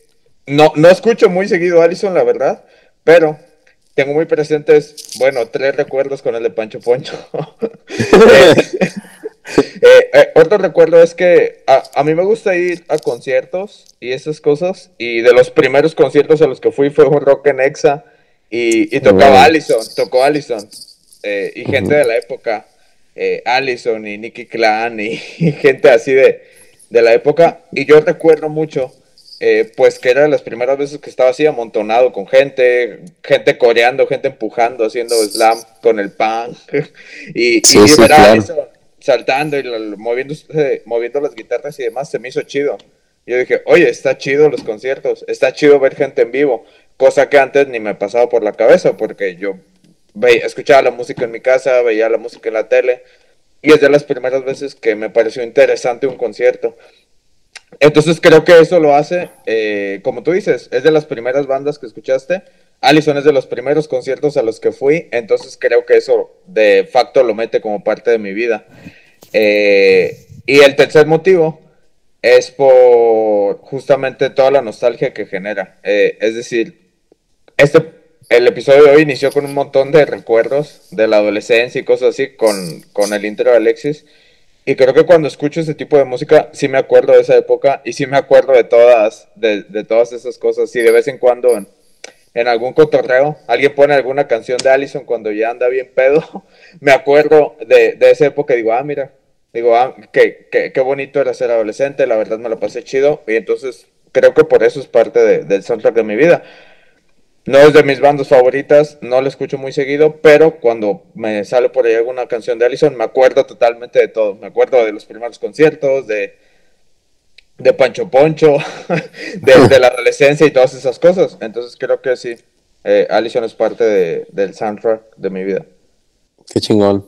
no, no escucho muy seguido a Allison, la verdad, pero tengo muy presentes, bueno, tres recuerdos con el de Pancho Poncho. Eh, eh, eh, otro recuerdo es que a, a mí me gusta ir a conciertos y esas cosas. Y de los primeros conciertos a los que fui fue un rock en Exa. Y, y tocaba Wow. Allison, tocó Allison. eh, y gente de la época, eh, Allison y Nicky Clan y, y gente así de, de la época. Y yo recuerdo mucho, eh, pues que era de las primeras veces que estaba así amontonado con gente, gente coreando, gente empujando, haciendo slam con el pan. y, Sí, y sí, claro. Allison saltando y moviéndose, moviendo las guitarras y demás, se me hizo chido. Yo dije, oye, está chido los conciertos, está chido ver gente en vivo, cosa que antes ni me pasaba por la cabeza, porque yo veía, escuchaba la música en mi casa, veía la música en la tele, y es de las primeras veces que me pareció interesante un concierto. Entonces creo que eso lo hace, eh, como tú dices, es de las primeras bandas que escuchaste. Allison es de los primeros conciertos a los que fui, entonces creo que eso de facto lo mete como parte de mi vida. Eh, y el tercer motivo es por justamente toda la nostalgia que genera. Eh, es decir, este, el episodio de hoy inició con un montón de recuerdos de la adolescencia y cosas así con, con el intro de Alexis. Y creo que cuando escucho ese tipo de música, sí me acuerdo de esa época y sí me acuerdo de todas, de, de todas esas cosas. Y de vez en cuando en, algún cotorreo, alguien pone alguna canción de Allison cuando ya anda bien pedo, me acuerdo de, de esa época y digo, ah, mira, digo, ah, qué, qué, qué bonito era ser adolescente, la verdad me lo pasé chido. Y entonces creo que por eso es parte de- del soundtrack de mi vida. No es de mis bandas favoritas, no la escucho muy seguido, pero cuando me sale por ahí alguna canción de Allison, me acuerdo totalmente de todo. Me acuerdo de los primeros conciertos, de, de Pancho Poncho, de, de la adolescencia y todas esas cosas. Entonces creo que sí, eh, Allison es parte de- del soundtrack de mi vida. Qué chingón.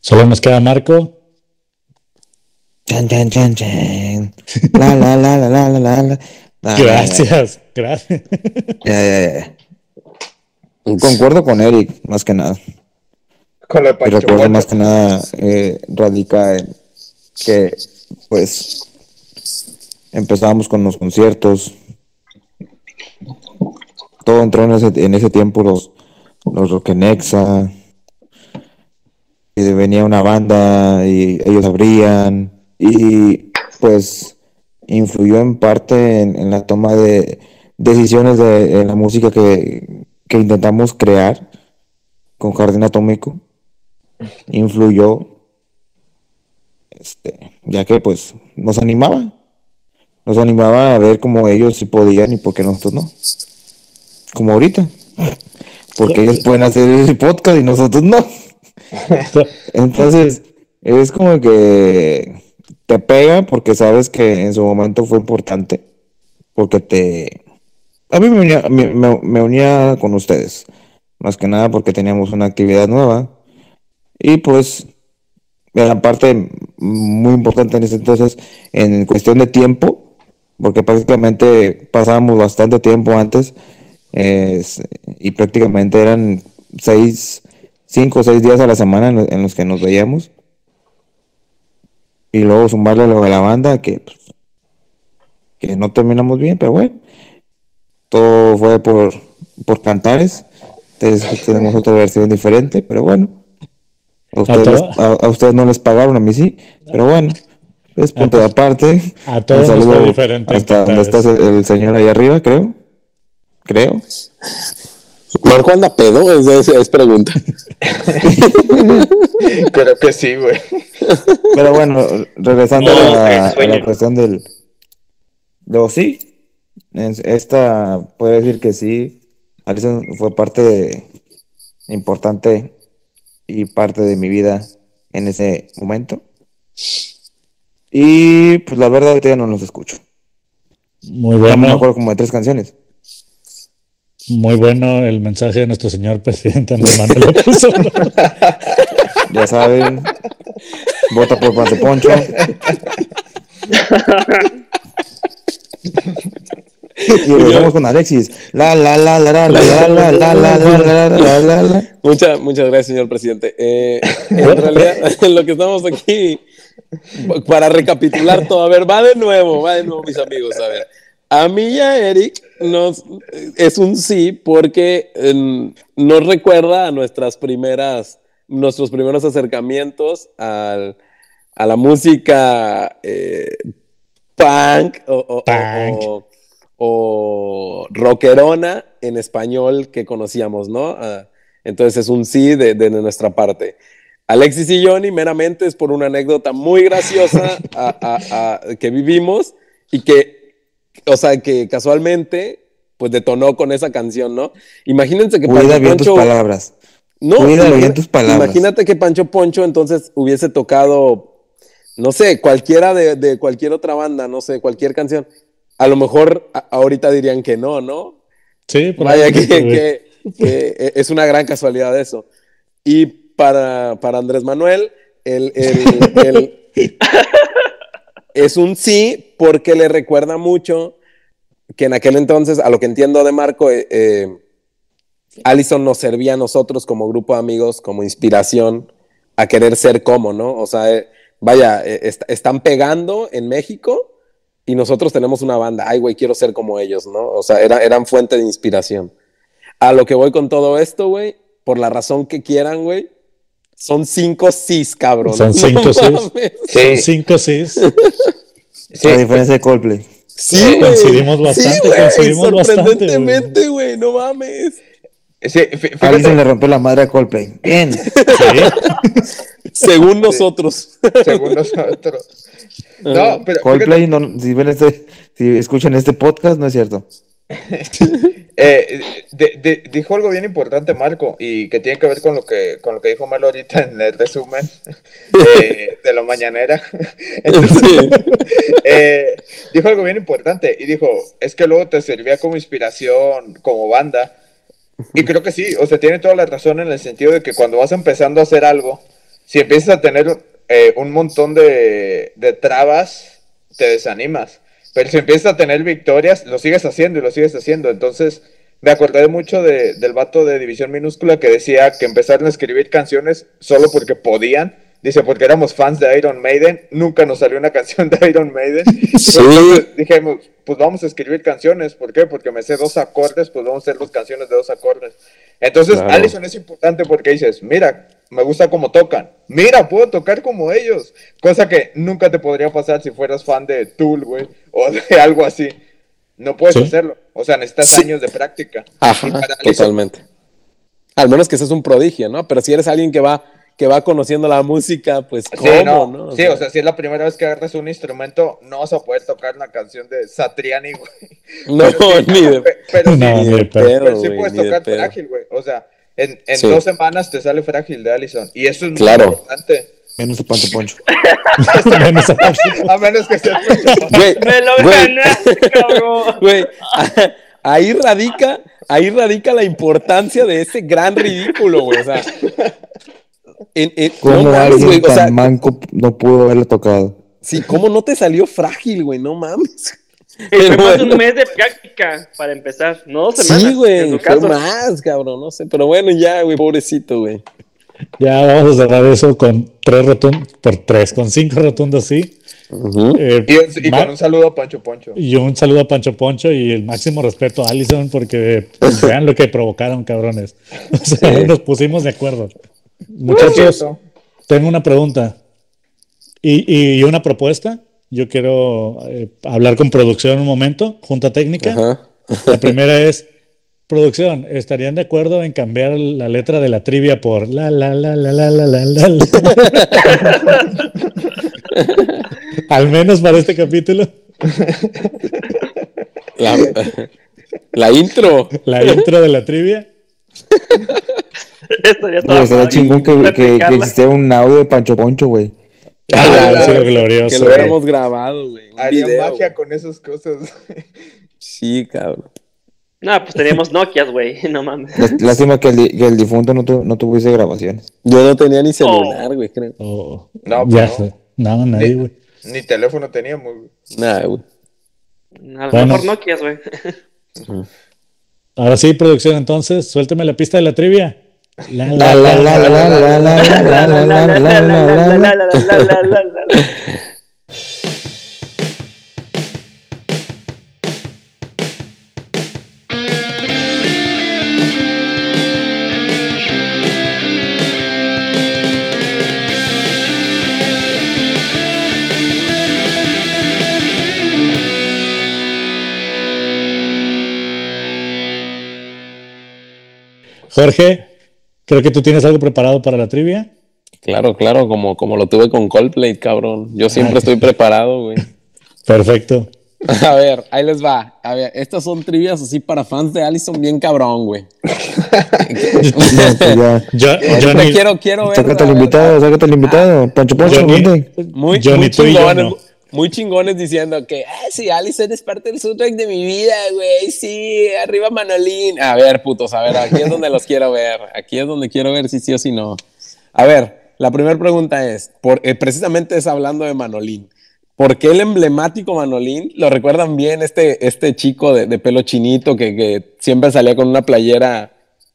Solo nos queda Marco. Chan, chan, chan, chan. La, la, la, la, la, la, la, la. Ah, Gracias, gracias. Ya, ya, ya. Concuerdo con Eric, más que nada. Con lo de Y Pancho recuerdo más que nada eh, radica en que, pues, empezábamos con los conciertos. Todo entró en ese, en ese tiempo, los, los Roquenexa. Y venía una banda y ellos abrían. Y pues influyó en parte en, la toma de decisiones de, en la música que, que intentamos crear con Jardín Atómico influyó, este, ya que pues nos animaba, nos animaba a ver cómo ellos sí podían y por qué nosotros no, como ahorita, porque ellos pueden hacer el podcast y nosotros no, entonces es como que te pega porque sabes que en su momento fue importante, porque te, a mí me unía, me- me- me unía con ustedes, más que nada porque teníamos una actividad nueva. Y pues, era parte muy importante en ese entonces, en cuestión de tiempo, porque prácticamente pasábamos bastante tiempo antes, es- y prácticamente eran seis, cinco o seis días a la semana en, lo- en los que nos veíamos. Y luego sumarle lo de la banda, que, pues, que no terminamos bien, pero bueno, todo fue por, por cantares. Entonces tenemos otra versión diferente, pero bueno. A ustedes, a ustedes no les pagaron, a mí sí, pero bueno, es punto de aparte. a todos nos fue saludo diferente en Hasta donde está el, señor ahí arriba, creo. Creo. Marco anda pedo, es, es, es pregunta. Creo que sí, güey. Pero bueno, regresando No, a, la, a sueño. la cuestión del. Luego sí, en- esta puede decir que sí. Alison fue parte de- importante y parte de mi vida en ese momento. Y pues la verdad, ahorita ya no los escucho. Muy Ya me bueno, acuerdo como de tres canciones. muy bueno el mensaje de nuestro señor presidente Andrés Manuel López Obrador. Ya saben, vota por Pancho Poncho. Y regresamos con Alexis. La la la la la la la la la la la la la la la. Muchas, muchas gracias, señor presidente. Eh, en realidad, lo que estamos aquí, para recapitular todo, a ver, va de nuevo, va de nuevo, mis amigos, a ver. A mí y a Eric nos, es un sí porque nos recuerda a nuestras primeras, nuestros primeros acercamientos al- a la música eh, punk o, o- Punk. o- o rockerona en español que conocíamos, ¿no? Ah, entonces es un sí de, de nuestra parte. Alexis y Johnny meramente es por una anécdota muy graciosa a- a- a- que vivimos y que, o sea, que casualmente pues detonó con esa canción, ¿no? Imagínense que Cuida Pancho bien tus Poncho- palabras. no, Cuida bien tus palabras. Imagínate que Pancho Poncho entonces hubiese tocado, no sé, cualquiera de, de cualquier otra banda, no sé, cualquier canción. A lo mejor a- ahorita dirían que no, ¿no? Sí, por Vaya que, güey. que- que e, es una gran casualidad eso. Y para, para Andrés Manuel, el, el- es un sí porque le recuerda mucho que en aquel entonces, a lo que entiendo de Marco, eh, eh, Allison nos servía a nosotros como grupo de amigos, como inspiración a querer ser como, ¿no? O sea, eh, vaya, eh, est- están pegando en México y nosotros tenemos una banda, ay, güey, quiero ser como ellos, ¿no? O sea, era- eran fuente de inspiración. A lo que voy con todo esto, güey, por la razón que quieran, güey, son cinco cis, cabrón. Son cinco cis. mames. Son cinco sis. Sí, a diferencia de Coldplay. Sí. Coincidimos bastante, Sí, coincidimos Sorprendentemente, güey, no mames. sí, fí- Alguien le rompió la madre a Coldplay. Bien. Sí. Según nosotros. según nosotros. No, pero Coldplay, no, si, ven este, si escuchan este podcast, no es cierto. Eh, de- de- dijo algo bien importante Marco y que tiene que ver con lo que con lo que dijo Melo ahorita en el resumen eh, de la mañanera. Entonces, eh, dijo algo bien importante y dijo, es que luego te servía como inspiración, como banda. Y creo que sí, o sea, tiene toda la razón en el sentido de que cuando vas empezando a hacer algo, si empiezas a tener eh, un montón de, de trabas, te desanimas. Pero si empiezas a tener victorias, lo sigues haciendo y lo sigues haciendo. Entonces, me acordé mucho de- del vato de División Minúscula que decía que empezaron a escribir canciones solo porque podían. Dice, porque éramos fans de Iron Maiden, nunca nos salió una canción de Iron Maiden. Sí. Entonces dijimos, pues vamos a escribir canciones. ¿Por qué? Porque me sé dos acordes, pues vamos a hacer las canciones de dos acordes. Entonces, Claro. Allison es importante porque dices, mira, me gusta cómo tocan. Mira, puedo tocar como ellos. Cosa que nunca te podría pasar si fueras fan de Tool, güey, o de algo así. No puedes Sí. hacerlo. O sea, necesitas Sí. años de práctica. Ajá, totalmente. Al menos que seas un prodigio, ¿no? Pero si eres alguien que va, que va conociendo la música, pues Sí, ¿cómo, no, no? sí, o sea, si es la primera vez que agarras un instrumento, no vas a poder tocar una canción de Satriani, güey. No, Pero sí, ni de, pe- pero sí, No, ni de pero sí puedes tocar frágil, güey. O sea, en, en Sí. dos semanas te sale frágil de Allison. Y eso es muy importante. Menos a Pancho Poncho. Menos a- A menos que sea Güey, Me lo güey, ganaste, cabrón. güey, ahí radica, ahí radica la importancia de ese gran ridículo, güey. O sea, en- en- ¿Cómo no mames, alguien güey, o tan sea, manco no pudo haberlo tocado? sí, ¿cómo no te salió frágil, güey? No mames. Fue Pero más de un mes de práctica para empezar, no semanas. Sí, güey, fue caso. más, cabrón, no sé, pero bueno, ya, güey, pobrecito, güey. Ya vamos a cerrar eso con tres rotundos, por tres, con cinco rotundos, sí. Ujú. Eh, Y, un- y con un saludo a Pancho Poncho. y un saludo a Pancho Poncho y el máximo respeto a Allison porque pues, vean lo que provocaron, cabrones. O sea, Sí. nos pusimos de acuerdo. Es Muchachos, tengo una pregunta y, y una propuesta. Yo quiero eh, hablar con producción un momento, junta técnica. Ajá. La primera es, producción, ¿estarían de acuerdo en cambiar la letra de la trivia por la la la la la la la la? la? Al menos para este capítulo, La, la intro. la intro de la trivia. Esto ya estaba padre. chingón que, que, que existiera un audio de Pancho Poncho, güey. Ah, Ah, que lo hubiéramos grabado, güey. Haría video, magia con esas cosas. Sí, cabrón. No, pues teníamos Nokias, güey. No mames. Lás- Lástima que el, di- que el difunto no, tu- no tuviese grabaciones. Yo no tenía ni celular, güey, creo. Oh, No, ya pues no. sé. No, nadie, Ni- güey. Ni teléfono teníamos. güey. Nada, güey. A lo Bueno. mejor Nokias, güey. Ahora sí, producción, entonces, suélteme la pista de la trivia. La la la la la la la la Jorge creo que tú tienes algo preparado para la trivia. Claro, claro, como, como lo tuve con Coldplay, cabrón. Yo siempre Ah, estoy preparado, güey. Perfecto. A ver, ahí les va. A ver, estas son trivias así para fans de Allison bien cabrón, güey. No, pues ya. Yo, ni- quiero, quiero ver. Sácate a el invitado, sácate el invitado. Pancho ni- vente. Muy, yo muy tú y yo chingones, no. Muy chingones diciendo que, ah, sí, Allison es parte del soundtrack de mi vida, güey, sí, arriba Manolín. A ver, putos, a ver, aquí es donde los quiero ver, aquí es donde quiero ver si sí o si no. A ver, la primera pregunta es, por, eh, precisamente es hablando de Manolín. ¿Por qué el emblemático Manolín? ¿Lo recuerdan bien este, este chico de, pelo chinito que, que siempre salía con una playera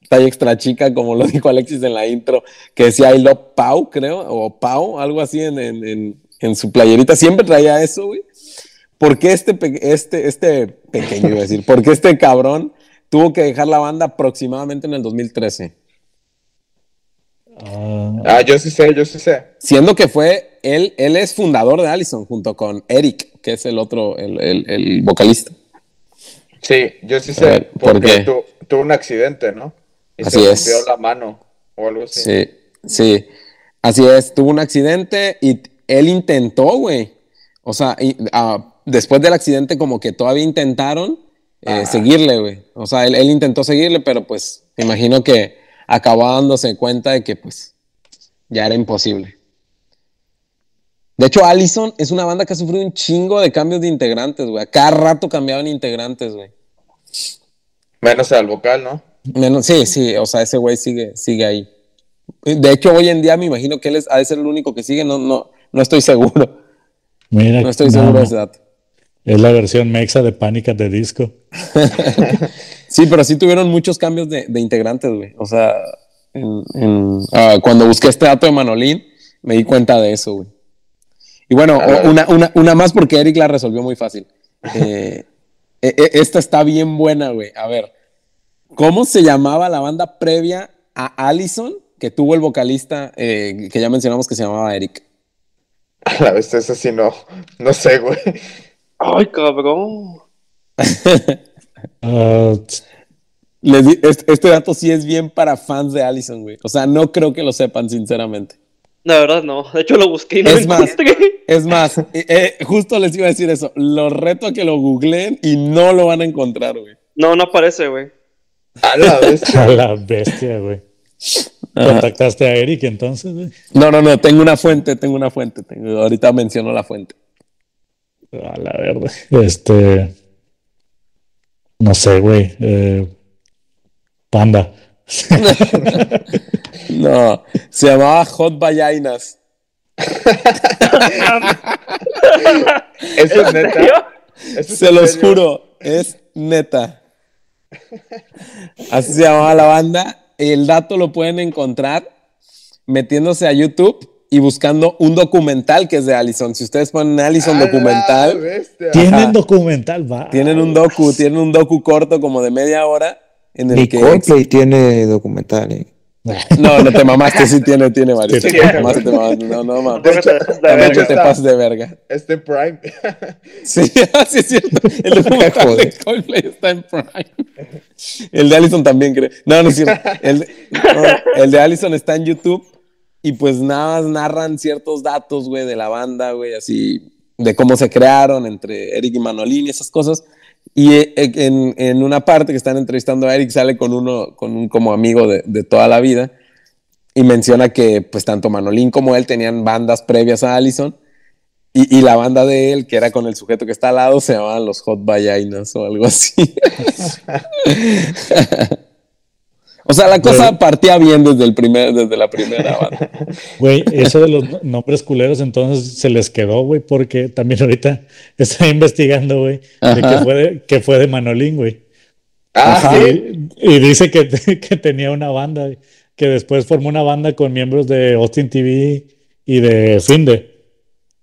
talla extra chica, como lo dijo Alexis en la intro, que decía I love Pau, creo, o Pau, algo así en, en- en- en su playerita. Siempre traía eso, güey. ¿Por qué este, pe- este, este pequeño, iba a decir, por qué este cabrón tuvo que dejar la banda aproximadamente en el 2013? Ah, Ah, yo sí sé, yo sí sé. Siendo que fue, él, él es fundador de Allison junto con Eric, que es el otro, el, el- el vocalista. Sí, yo sí sé. ver, ¿por porque tu- tuvo un accidente, ¿no? Y Así se rompió la mano o algo así. Sí, sí. Así es, tuvo un accidente y él intentó, güey. O sea, y, ah, después del accidente como que todavía intentaron eh, seguirle, güey. O sea, él, él intentó seguirle, pero pues me imagino que acabó dándose cuenta de que pues ya era imposible. De hecho, Allison es una banda que ha sufrido un chingo de cambios de integrantes, güey. A cada rato cambiaban integrantes, güey. Menos al vocal, ¿no? Menos, sí, sí, o sea, ese güey sigue, sigue ahí. De hecho, hoy en día me imagino que él es, ha de ser el único que sigue, no, no, no estoy seguro. mira, No estoy seguro no. de ese dato. Es la versión mexa de Pánicas de disco. Sí, pero sí tuvieron muchos cambios de, de integrantes, güey. O sea, en- en- ah, cuando busqué este dato de Manolín, me di cuenta de eso, güey. Y bueno, una más porque Eric la resolvió muy fácil. Eh, e- e- esta está bien buena, güey. A ver, ¿cómo se llamaba la banda previa a Allison que tuvo el vocalista eh, que ya mencionamos que se llamaba Eric? A la vez, eso sí no, no sé, güey. Ay, cabrón. Ah, tss, Les di- este, este dato sí es bien para fans de Allison, güey. O sea, no creo que lo sepan, sinceramente. La verdad, no. De hecho, lo busqué y no Es lo más. encontré. Es más, eh, eh, justo les iba a decir eso. Los reto a que lo googleen y no lo van a encontrar, güey. No, no aparece, güey. A la vez. a la bestia, güey. ¿Contactaste a Eric entonces? No, no, no, tengo una fuente, tengo una fuente. tengo- ahorita menciono la fuente. A la verdad. Este. No sé, güey. eh, Panda. No, se llamaba Hot Vallainas. Eso es ¿En neta. Eso es Se los serio. juro, es neta. Así se llamaba la banda. El dato lo pueden encontrar metiéndose a YouTube y buscando un documental que es de Allison. Si ustedes ponen Allison A la documental, bestia. Tienen documental, va. tienen un docu, tienen un docu corto como de media hora en el Ni que Coldplay tiene documental. eh. No, no te mamaste, sí tiene, tiene varios. Sí, Te mamaste, te mamaste. No, no mames. De hecho, te- de Tampoco hecho te está- pases de verga. Está en Prime. Sí, sí es cierto. El documental de. Coldplay está en Prime. El de Allison también creo. No, no es cierto. El no, el de Allison está en YouTube y pues nada más narran ciertos datos, güey, de la banda, güey, así, de cómo se crearon entre Eric y Manolín y esas cosas. Y eh, en, en una parte que están entrevistando a Eric sale con uno, con un como amigo de, de toda la vida y menciona que pues tanto Manolín como él tenían bandas previas a Allison y, y la banda de él, que era con el sujeto que está al lado, se llamaban los Hot Vallainas o algo así. o sea, la cosa Bueno. partía bien desde, el primer, desde la primera banda. Güey, eso de los no- nombres culeros entonces se les quedó, güey, porque también ahorita estoy investigando, güey, de Ajá. que fue de, que fue de Manolín, güey. Ah, sí. Y, y dice que, que tenía una banda, que después formó una banda con miembros de Austin TV y de Finde.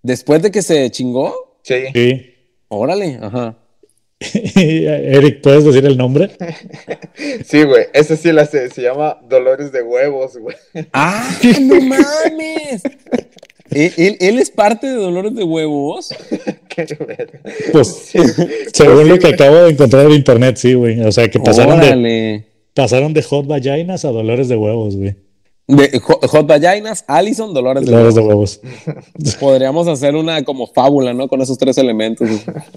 Después de que se chingó, Sí. Sí. órale, ajá. Eric, ¿puedes decir el nombre? Sí, güey. Esa sí la sé. Se llama Dolores de Huevos, güey. ¡Ah, no mames! ¿Él, él- él es parte de Dolores de Huevos? Qué. Pues, Sí, según lo que sí, acabo de encontrar en internet, sí, güey. O sea, que pasaron de, pasaron de hot vaginas a dolores de huevos, güey. De Hot Hot Vaginas, Allison, Dolores de Dolores de Huevos. huevos. Podríamos hacer una como fábula, ¿no? Con esos tres elementos.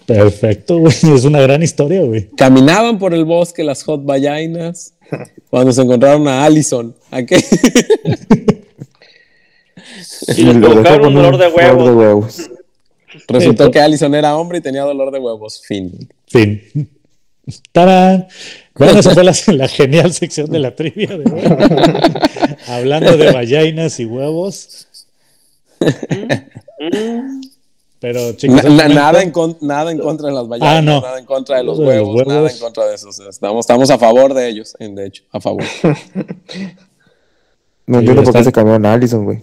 Perfecto, güey. Es una gran historia, güey. Caminaban por el bosque las Hot Vaginas cuando se encontraron a Allison. ¿A qué? Y les dolor de huevos. huevos. Resultó que Allison era hombre y tenía dolor de huevos. Fin. Fin. ¡Tarán! Bueno, esa fue la, la genial sección de la trivia de hoy. Hablando de vaginas y huevos. Pero, chicos, Na- na- nada, en con- nada en contra de las vaginas, Ah, no. nada en contra de los De los huevos, nada en contra de eso. O sea, estamos, estamos a favor de ellos, de hecho, a favor. No entiendo por qué se cambiaron a Allison, güey.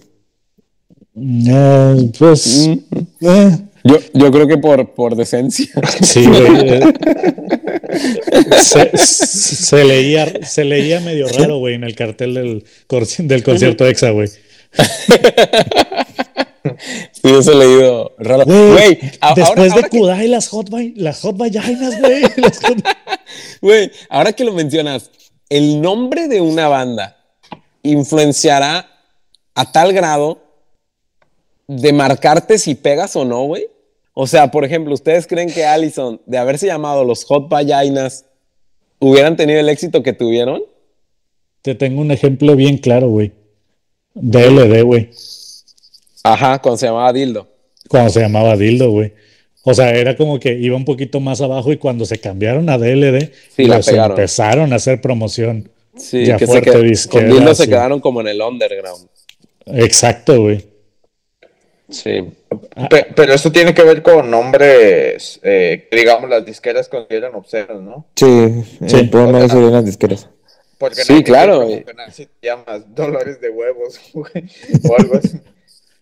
Eh, pues. Mm. eh, Yo, yo creo que por, por decencia. sí, güey. Se, se leía, se leía medio raro, güey, en el cartel del, del concierto EXA, güey. Sí, eso he leído raro. Güey, después ahora de que, Kudai, las hot, las hot vaginas, güey. hot- güey, ahora que lo mencionas, el nombre de una banda influenciará a tal grado de marcarte si pegas o no, güey. O sea, por ejemplo, ¿ustedes creen que Allison, de haberse llamado los Hot Vaginas, hubieran tenido el éxito que tuvieron? Te tengo un ejemplo bien claro, güey. DLD, güey. Ajá, cuando se llamaba Dildo. Cuando se llamaba Dildo, güey. O sea, era como que iba un poquito más abajo y cuando se cambiaron a DLD, Sí, la pues pegaron. empezaron a hacer promoción. Sí, Ya que se fuerte qued- disquera, con Dildo se quedaron como en el underground. Exacto, güey. Sí. Pe- pero eso tiene que ver con nombres eh, que, digamos, las disqueras consideran obscenos, ¿no? Sí, Sí. el problema de eso eran las disqueras. Porque Sí, nadie claro, Si te llamas Dolores de Huevos, güey, o algo así.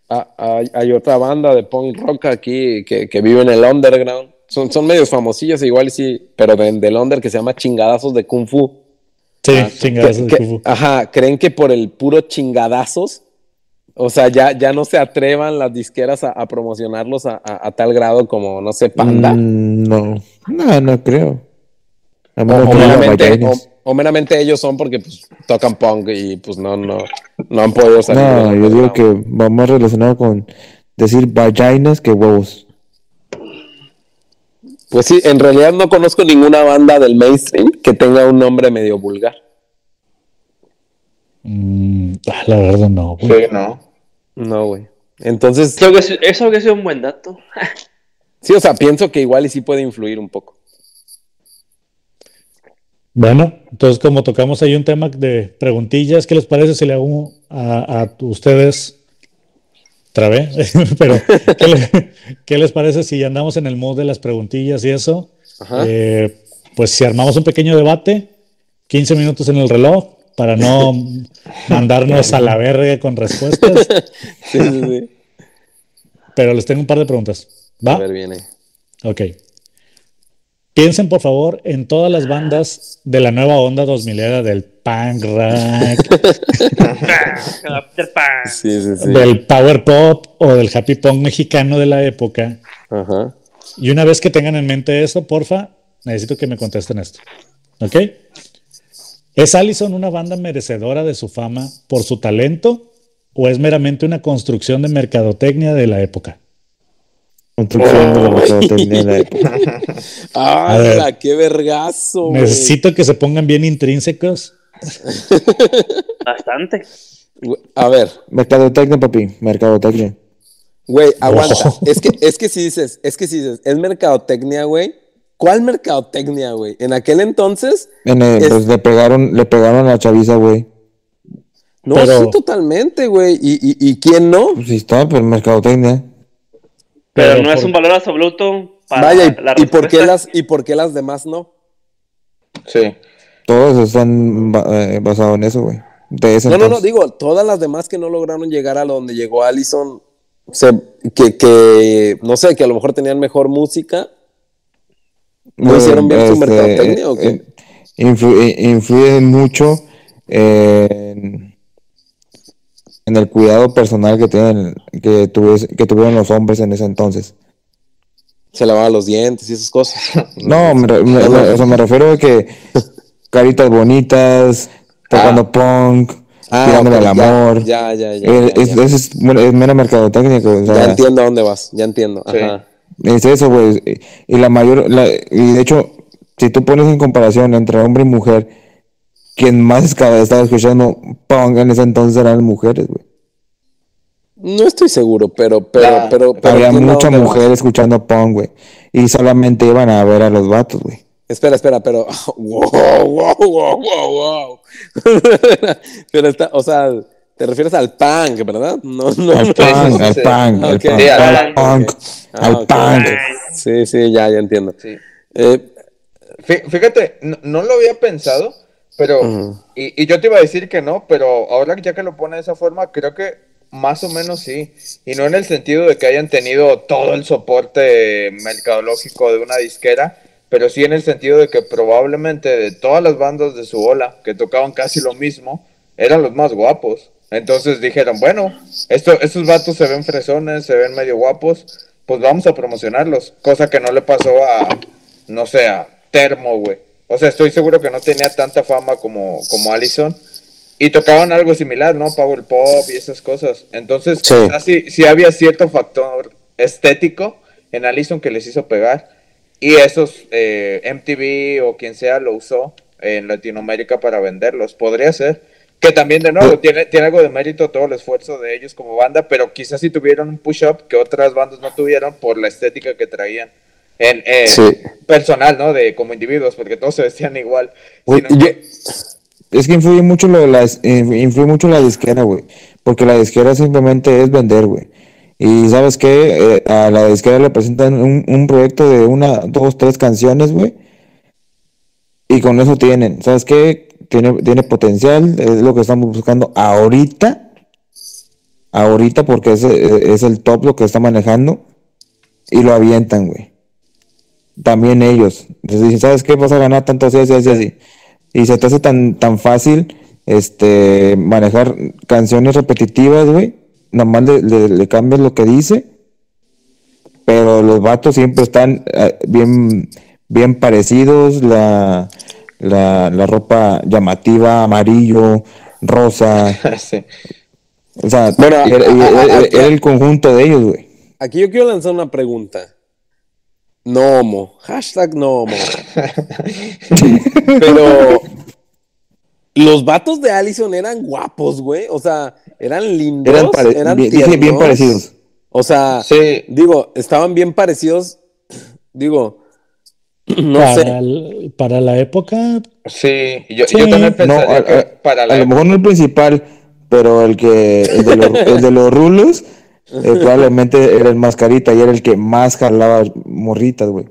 Ah, hay, hay otra banda de punk rock aquí que, que vive en el underground. Son, son medios famosillas, igual y sí, pero de- del under que se llama Chingadazos de Kung Fu. Sí, Ah, chingadas que- de Kung Fu. Ajá, creen que por el puro chingadazos, o sea, ya, ya no se atrevan las disqueras a, a promocionarlos a, a- a tal grado como, no sé, Panda. Mm, no, no, no creo. O, meramente, vaginas. o- o meramente ellos son porque pues, tocan punk y pues no, no, no han podido salir. No, yo digo que va más relacionado con decir vaginas que huevos. Pues sí, en realidad no conozco ninguna banda del mainstream que tenga un nombre medio vulgar. Mm, ah, la verdad no, güey. Sí, ¿no? No, güey. Entonces, Eso hubiese eso hubiese sido un buen dato. sí, o sea, pienso que igual y sí puede influir un poco. Bueno, entonces como tocamos ahí un tema de preguntillas, ¿qué les parece si le hago a, a ustedes otra vez? Pero, ¿qué, le- qué les parece si andamos en el mood de las preguntillas y eso? Ajá. Eh, pues si armamos un pequeño debate, 15 minutos en el reloj, para no mandarnos a la verga con respuestas, Sí, sí, sí. pero les tengo un par de preguntas. A ¿Va? ver, viene. Ok. Piensen, por favor, en todas las bandas de la nueva onda 2000 era del punk rock. Sí, sí, sí. del power pop o del happy punk mexicano de la época. Ajá. Y una vez que tengan en mente eso, porfa, necesito que me contesten esto. ¿Ok? ¿Es Allison una banda merecedora de su fama por su talento o es meramente una construcción de mercadotecnia de la época? Construcción de la mercadotecnia de la época. ¡Ah, ver. qué vergazo! Necesito que se pongan bien intrínsecos. Bastante. A ver, Mercadotecnia, papi, mercadotecnia. güey, aguanta. Ojo. Es que, es que si dices, es que si dices, es mercadotecnia, güey. ¿Cuál mercadotecnia, güey? En aquel entonces, En el- Es- pues le pegaron, le pegaron a la chaviza, güey. no, Pero- sí, totalmente, güey. ¿Y, y, y quién no? Pues sí está, pero mercadotecnia. Pero, Pero no es un valor absoluto para Vaya, la ¿y, y por qué las, ¿y por qué las demás no? Sí. Todos están eh, basados en eso, güey. De ese No, no, no, digo, todas las demás que no lograron llegar a donde llegó Allison, se- que, que, no sé, que a lo mejor tenían mejor música, ¿no hicieron bien su este, mercadotecnia o qué? eh, influ- eh, influyen mucho en, en el cuidado personal que tienen, que, tuvies- que tuvieron los hombres en ese entonces. Se lavaban los dientes y esas cosas. No, me, re- me- me- o sea, me refiero a que caritas bonitas, tocando punk, Ah, tirándole ya, amor. Ya, ya, ya. Eh, ya, es, ya. es, es, bueno, es mera mercadotecnia, güey, o sea, Ya entiendo a dónde vas, ya entiendo. Sí. Es eso, güey. Y la mayor, la- y de hecho, si tú pones en comparación entre hombre y mujer, quien más estaba escuchando punk en ese entonces eran mujeres, güey. No estoy seguro, pero, pero, La- pero, pero Había mucha vas. mujer escuchando punk, güey. Y solamente iban a ver a los vatos, güey. Espera, espera, pero. Wow, wow, wow, wow, wow. pero está, o sea, te refieres al punk, ¿verdad? No, no, Al punk, al punk, al Ok. punk, Sí, al al punk, punk, Ah, al punk. Sí, sí, ya, ya entiendo. Sí. Eh, Fí- Fíjate, no, no lo había pensado, pero. Y, y yo te iba a decir que no, pero ahora ya que lo pone de esa forma, creo que más o menos sí. Y no en el sentido de que hayan tenido todo el soporte mercadológico de una disquera, pero sí en el sentido de que probablemente de todas las bandas de su ola que tocaban casi lo mismo, eran los más guapos. Entonces dijeron, bueno, esto, estos vatos se ven fresones, se ven medio guapos, pues vamos a promocionarlos. Cosa que no le pasó a, no sé, a Termo, güey. O sea, estoy seguro que no tenía tanta fama como, como Allison. Y tocaban algo similar, ¿no? Power pop y esas cosas. Entonces, Sí. quizás sí, sí había cierto factor estético en Allison que les hizo pegar. Y esos eh, MTV o quien sea lo usó en Latinoamérica para venderlos. Podría ser. Que también, de nuevo, tiene, tiene algo de mérito todo el esfuerzo de ellos como banda, pero quizás sí tuvieron un push-up que otras bandas no tuvieron por la estética que traían. En, eh, Sí. personal, ¿no? De como individuos, porque todos se vestían igual. Güey, Sino yo- que- Es que influye mucho lo, las, eh, influye mucho la disquera, güey. Porque la disquera simplemente es vender, güey. Y sabes qué, Eh, a la disquera le presentan un, un proyecto de una, dos, tres canciones, güey. Y con eso tienen, ¿sabes qué? Tiene, tiene potencial, es lo que estamos buscando ahorita. Ahorita porque es, es el top lo que está manejando. Y lo avientan, güey. También ellos. Entonces dicen, ¿sabes qué? Vas a ganar tanto así, así, así, así. Y se te hace tan, tan fácil este manejar canciones repetitivas, güey. Nomás le, le, le cambias lo que dice. Pero los vatos siempre están eh, bien, bien parecidos. La, la, la ropa llamativa, amarillo, rosa. sí. O sea, Bueno, era, a- a- era- a- era el conjunto de ellos, güey. Aquí yo quiero lanzar una pregunta. No homo. Hashtag no homo. Pero los vatos de Allison eran guapos, güey. O sea, eran lindos. Eran, pare- eran bien, dije bien tiernos. parecidos. O sea, Sí. digo, estaban bien parecidos. Digo, no para, sé. el- para la época, Sí, yo, Sí. yo también No, pensaría a, que a- para la a lo mejor no el principal, pero el que el de, los, el de los rulos eh, probablemente era el más carita y era el que más jalaba morritas, güey.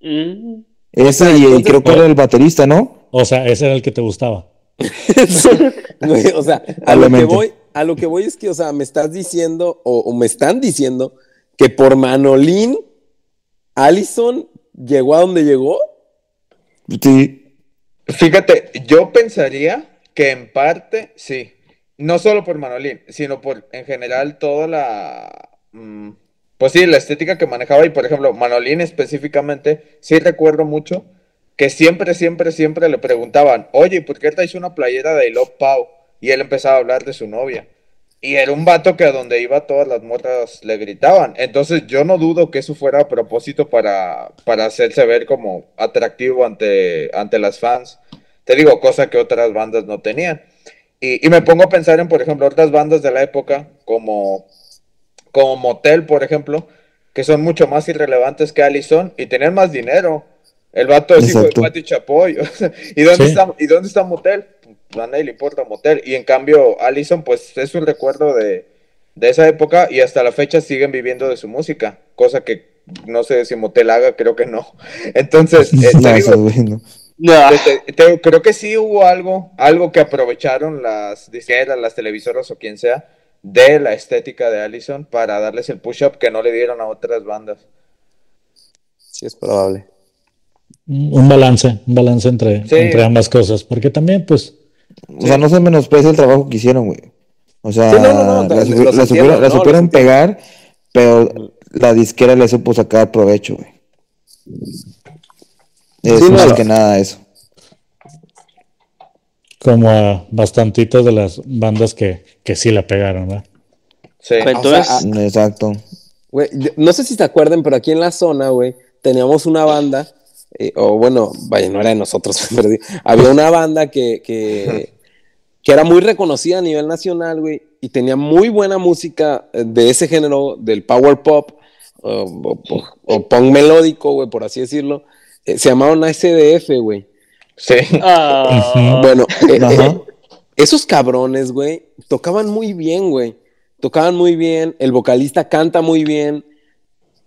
Mm. Ese y, entonces- creo que era el baterista, ¿no? o sea, ese era el que te gustaba. Güey, o sea, a lo que voy, a lo que voy es que, o sea, me estás diciendo, o, o me están diciendo, que por Manolín, Allison llegó a donde llegó. Sí. Fíjate, yo pensaría que en parte sí. No solo por Manolín, sino por en general toda la. mm, pues sí, la estética que manejaba. Y por ejemplo, Manolín específicamente, sí recuerdo mucho que siempre, siempre, siempre le preguntaban, oye, ¿por qué traes una playera de I Love Pau? Y él empezaba a hablar de su novia. Y era un vato que a donde iba todas las morras le gritaban. Entonces yo no dudo que eso fuera a propósito para, para hacerse ver como atractivo ante, ante las fans. Te digo, cosa que otras bandas no tenían. Y, y me pongo a pensar en, por ejemplo, otras bandas de la época, como, como Motel, por ejemplo, que son mucho más irrelevantes que Allison y tenían más dinero. El vato es hijo de. Pati Chapoy. ¿y, dónde Sí. está, ¿Y dónde está Motel? A nadie le importa Motel. Y en cambio, Allison, pues es un recuerdo de, de esa época y hasta la fecha siguen viviendo de su música. Cosa que no sé si Motel haga, creo que no. Entonces, eh, te No, digo, te- te- creo que sí hubo algo, algo que aprovecharon las disqueras, las televisoras o quien sea, de la estética de Allison para darles el push-up que no le dieron a otras bandas. Sí, es probable. Un balance, un balance entre, Sí. entre ambas cosas, porque también, pues, O sea, no se menosprecia el trabajo que hicieron, güey. O sea, Sí, no, no, no, la, supieron, la pegar, pero la disquera le supo sacar provecho, güey. Es Sí, no, más no. que nada eso. como a bastantitos de las bandas que, que sí la pegaron, ¿verdad? Sí. Pues O sea, entonces, Exacto. Güey, yo- no sé si se acuerdan, pero aquí en la zona, güey, teníamos una banda, eh, o bueno, vaya, no era de nosotros, pero había una banda que, que, que era muy reconocida a nivel nacional, güey, y tenía muy buena música eh, de ese género, del power pop, o, o- punk melódico, güey, por así decirlo. Eh, se llamaban SDF, güey. Sí. Bueno, eh, eh, esos cabrones, güey, tocaban muy bien, güey. Tocaban muy bien, el vocalista canta muy bien.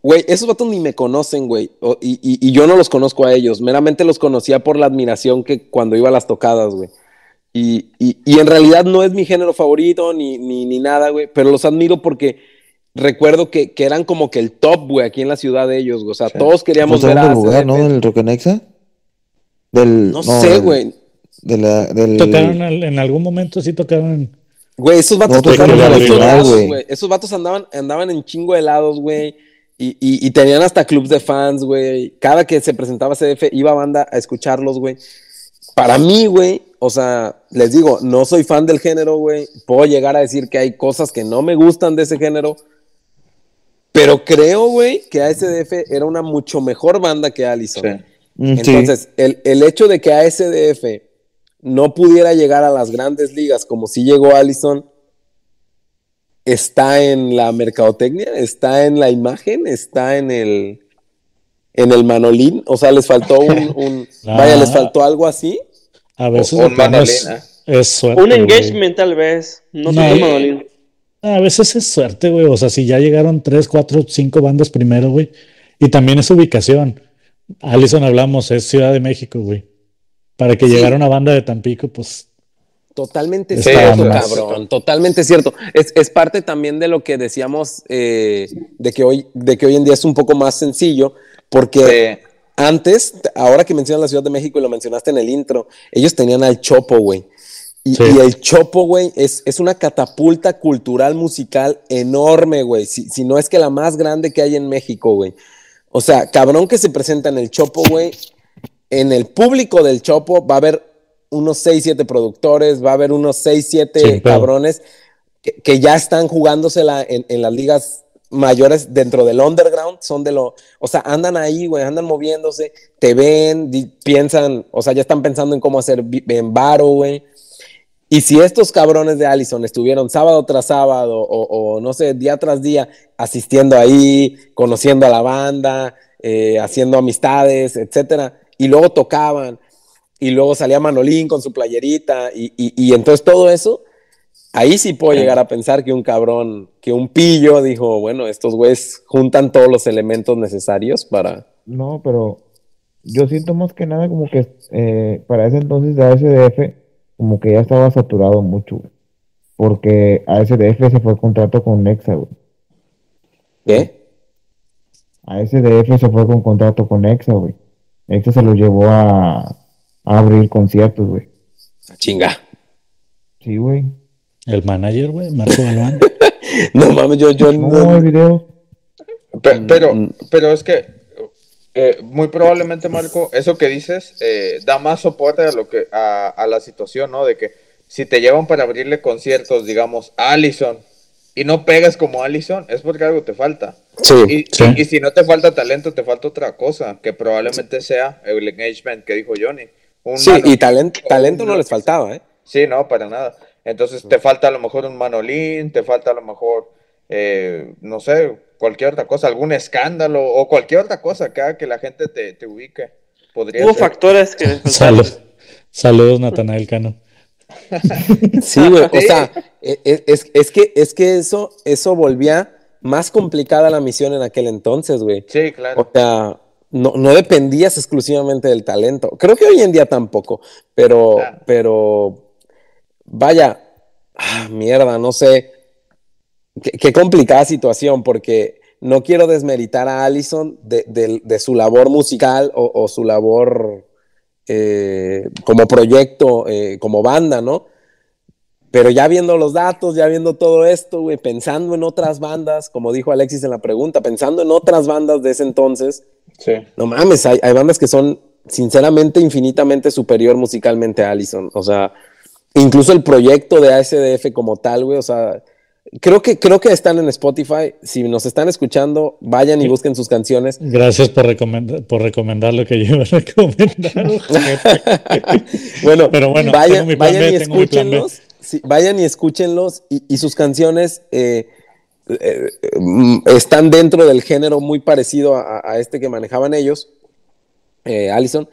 Güey, esos vatos ni me conocen, güey. Y, y- y yo no los conozco a ellos. Meramente los conocía por la admiración que cuando iba a las tocadas, güey. Y, y- y en realidad no es mi género favorito ni, ni, ni nada, güey. Pero los admiro porque recuerdo que, que eran como que el top, güey, aquí en la ciudad de ellos. güey. O sea, Sí. todos queríamos ver a lugar. ¿no? Del Roquenexa. Del. No sé, del- güey. De la, del... Tocaron al- en algún momento, sí tocaron. Güey, esos vatos Nosotros tocaron a la los güey. güey. Esos vatos andaban, andaban en chingo de lados, güey. Y, y- y tenían hasta clubs de fans, güey. Cada que se presentaba CDF, iba banda a escucharlos, güey. Para mí, güey, o sea, les digo, no soy fan del género, güey. Puedo llegar a decir que hay cosas que no me gustan de ese género. Pero creo, güey, que ASDF era una mucho mejor banda que Allison. Sí. Mm, sí. Entonces, el, el hecho de que ASDF no pudiera llegar a las grandes ligas como si llegó Allison, está en la mercadotecnia, está en la imagen, está en el en el manolín, o sea, les faltó un, un- Ah. vaya, les faltó algo así. A veces un es, suerte. un güey. engagement tal vez. No, No, Manolín. A veces es suerte, güey. O sea, si ya llegaron tres, cuatro, cinco bandas primero, güey. Y también es ubicación. Allison hablamos, es Ciudad de México, güey. Para que Sí. llegara una banda de Tampico, pues Totalmente Sí, cierto, ambas. cabrón. Totalmente cierto. Es, es parte también de lo que decíamos eh, de, que hoy, de que hoy en día es un poco más sencillo, porque Sí. antes, ahora que mencionas la Ciudad de México y lo mencionaste en el intro, ellos tenían al Chopo, güey. Y, Sí. y el Chopo, güey, es, es una catapulta cultural musical enorme, güey. Si, si no es que la más grande que hay en México, güey. O sea, cabrón que se presenta en el Chopo, güey. En el público del Chopo va a haber unos 6, 7 productores, va a haber unos 6, 7 Sin pedo. cabrones que, que ya están jugándosela en, en las ligas mayores dentro del underground, son de lo, o sea, andan ahí, güey, andan moviéndose, te ven, di- piensan, o sea, ya están pensando en cómo hacer en varo, güey. Y si estos cabrones de Allison estuvieron sábado tras sábado o, o, no sé, día tras día asistiendo ahí, conociendo a la banda, eh, haciendo amistades, etcétera, y luego tocaban, y luego salía Manolín con su playerita, y, y- y entonces todo eso, ahí sí puedo llegar a pensar que un cabrón, que un pillo dijo, bueno, estos güeyes juntan todos los elementos necesarios para... No, pero yo siento más que nada como que eh, para ese entonces de ASDF como que ya estaba saturado mucho, güey. Porque ASDF se fue el contrato con Nexa, güey. ¿Qué? ASDF se fue con contrato con Nexa, güey. Nexa se lo llevó a, a abrir conciertos, güey. Chinga. Sí, güey. el manager, güey, Marco Galván. No mames, yo, yo No, hay videos. Pe- Pero, Mm. pero es que eh, muy probablemente, Marco, eso que dices eh, da más soporte a lo que a, a la situación, ¿no? De que si te llevan para abrirle conciertos, digamos, a Allison y no pegas como Allison, es porque algo te falta. Sí, Y, sí. y- y si no te falta talento, te falta otra cosa, que probablemente sea el engagement que dijo Johnny. Un sí, Manolín y talento, talento un- no les faltaba, ¿eh? Sí, no, para nada. Entonces te falta a lo mejor un Manolín, te falta a lo mejor, eh, no sé, cualquier otra cosa, algún escándalo o cualquier otra cosa que haga que la gente te, te ubique. Podría Hubo ser. factores que les faltaron. Salud- Saludos, Natanael Cano. Sí, güey. O sea, e- e- es, es que, es que eso, eso volvía más complicada la misión en aquel entonces, güey. Sí, claro. O sea, no, no dependías exclusivamente del talento. Creo que hoy en día tampoco, pero, Claro. pero vaya, ah, mierda, no sé. Qué, qué complicada situación, porque no quiero desmeritar a Allison de, de- de su labor musical o, o su labor eh, como proyecto, eh, como banda, ¿no? Pero ya viendo los datos, ya viendo todo esto, güey, pensando en otras bandas, como dijo Alexis en la pregunta, pensando en otras bandas de ese entonces, Sí. no mames, hay, hay bandas que son sinceramente infinitamente superior musicalmente a Allison. O sea, incluso el proyecto de ASDF como tal, güey, o sea, creo que, creo que están en Spotify. Si nos están escuchando, vayan y busquen sus canciones. Gracias por, recomendar, por recomendar lo que yo iba a recomendar. bueno, Pero bueno, vayan, tengo mi plan vayan B, y escúchenlos. Sí, vayan y escúchenlos y, y sus canciones eh, eh, están dentro del género muy parecido a, a este que manejaban ellos, eh, Allison,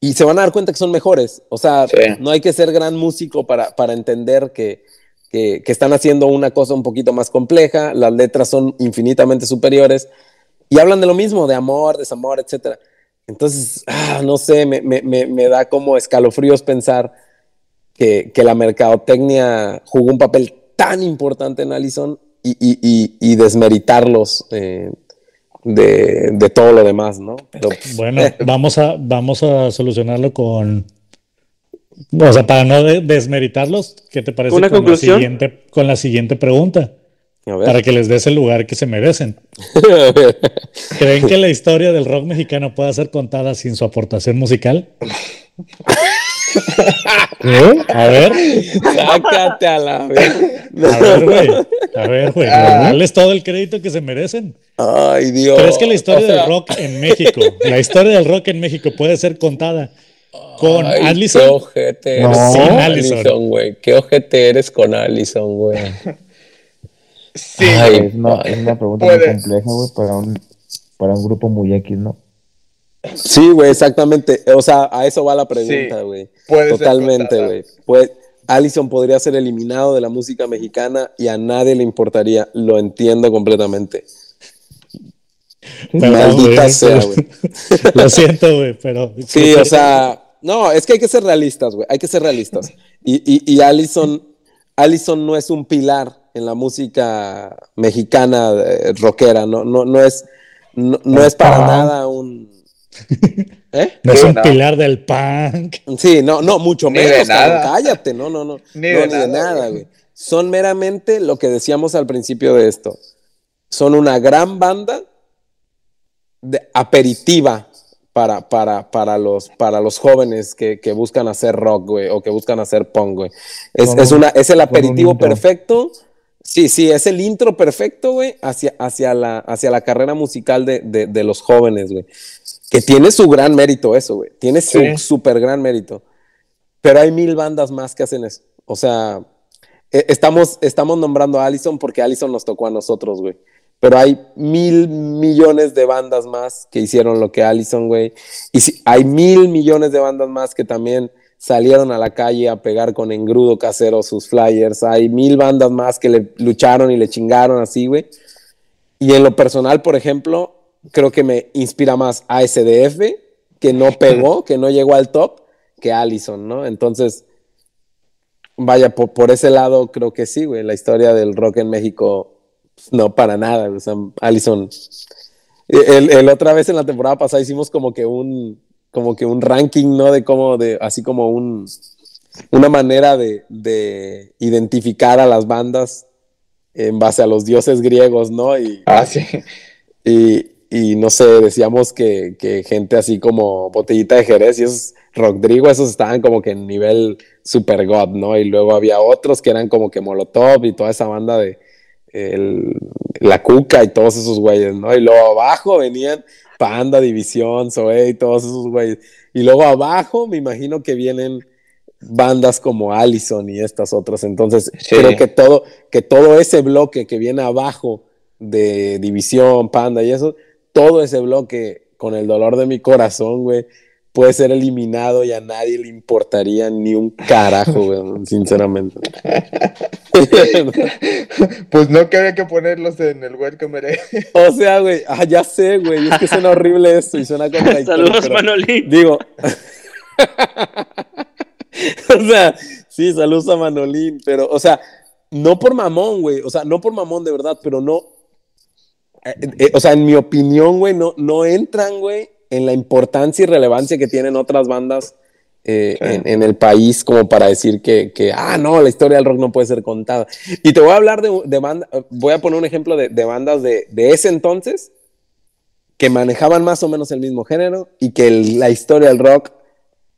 y se van a dar cuenta que son mejores. O sea, Sí. no hay que ser gran músico para, para entender que, que, que están haciendo una cosa un poquito más compleja, las letras son infinitamente superiores y hablan de lo mismo, de amor, desamor, etcétera. Entonces, ah, no sé, me, me, me, me da como escalofríos pensar que, que la mercadotecnia jugó un papel tan importante en Allison y, y, y, y desmeritarlos eh, de, de todo lo demás, ¿no? Pero, pues, Bueno, eh, vamos a, vamos a solucionarlo con. O sea, para no de- desmeritarlos, ¿qué te parece ¿Una con, conclusión? La siguiente, con la siguiente pregunta? a ver. Para que les des el lugar que se merecen. ¿Creen que la historia del rock mexicano pueda ser contada sin su aportación musical? ¿Qué? A ver, Sácate a la vez. a ver, güey. A ver, güey. Darles todo el crédito que se merecen. Ay, Dios. ¿Crees que la historia O sea, del rock en México, la historia del rock en México puede ser contada con ay, Qué Allison? No. Sin Allison. Allison, güey. Qué ojete eres con Allison, güey. Sí, Ay, Es una, es una pregunta muy compleja, güey, para un, para un grupo muy X, ¿no? Sí, güey, exactamente. O sea, a eso va la pregunta, Sí, güey. Totalmente, güey. Pues Allison podría ser eliminado de la música mexicana y a nadie le importaría. Lo entiendo completamente. Maldita sea, güey. Lo siento, güey, pero. Sí, o sea, no, es que hay que ser realistas, güey. Hay que ser realistas. Y, y, y Allison, Allison no es un pilar en la música mexicana eh, rockera. No, no, no es, no, no es para nada un. ¿Eh? No es un no. pilar del punk. Sí, no, no, mucho Ni de menos, cabrón, cállate, no, no, no, Ni no, de ni de nada, güey. Son meramente lo que decíamos al principio de esto. Son una gran banda de aperitiva para, para, para, los, para los jóvenes que, que buscan hacer rock, güey, o que buscan hacer punk, güey. Es, es, un- una, es el aperitivo perfecto. Sí, sí, es el intro perfecto, güey, hacia, hacia, la, hacia la carrera musical de, de, de los jóvenes, güey. Que tiene su gran mérito eso, güey. Tiene su súper gran mérito. Pero hay mil bandas más que hacen eso. O sea, eh, estamos, estamos nombrando a Allison porque Allison nos tocó a nosotros, güey. Pero hay mil millones de bandas más que hicieron lo que Allison, güey. Y si, hay mil millones de bandas más que también salieron a la calle a pegar con engrudo casero sus flyers. Hay mil bandas más que le lucharon y le chingaron así, güey. Y en lo personal, por ejemplo, creo que me inspira más a SDF, que no pegó, que no llegó al top, que Allison, ¿no? Entonces, vaya, por, por ese lado creo que sí, güey. La historia del rock en México, pues, no, para nada. O sea, Allison. El, el otra vez en la temporada pasada hicimos como que un, como que un ranking, ¿no? De cómo, de, así como un, una manera de, de identificar a las bandas en base a los dioses griegos, ¿no? Y, Ah, sí. y, y no sé, decíamos que, que gente así como Botellita de Jerez y esos Rodrigo, esos estaban como que en nivel super god, ¿no? Y luego había otros que eran como que Molotov y toda esa banda de el- La Cuca y todos esos güeyes, ¿no? Y luego abajo venían Panda, División, Zoe y todos esos güeyes. Y luego abajo me imagino que vienen bandas como Allison y estas otras. Entonces, Sí. creo que todo, que todo ese bloque que viene abajo de División, Panda y eso, todo ese bloque, con el dolor de mi corazón, güey, puede ser eliminado y a nadie le importaría ni un carajo, güey, sinceramente. Pues no que había que ponerlos en el Welcome o sea, güey, ah, ya sé, güey, es que suena horrible esto y suena contradictorio. Saludos, pero- Manolín. Digo. o sea, sí, saludos a Manolín, pero, o sea, no por mamón, güey, o sea, no por mamón de verdad, pero no. Eh, eh, o sea, en mi opinión, güey, no, no entran, güey, en la importancia y relevancia que tienen otras bandas eh, Sí. en, en el país como para decir que, que, ah, no, la historia del rock no puede ser contada. Y te voy a hablar de, de bandas, voy a poner un ejemplo de, de bandas de, de ese entonces que manejaban más o menos el mismo género y que el- la historia del rock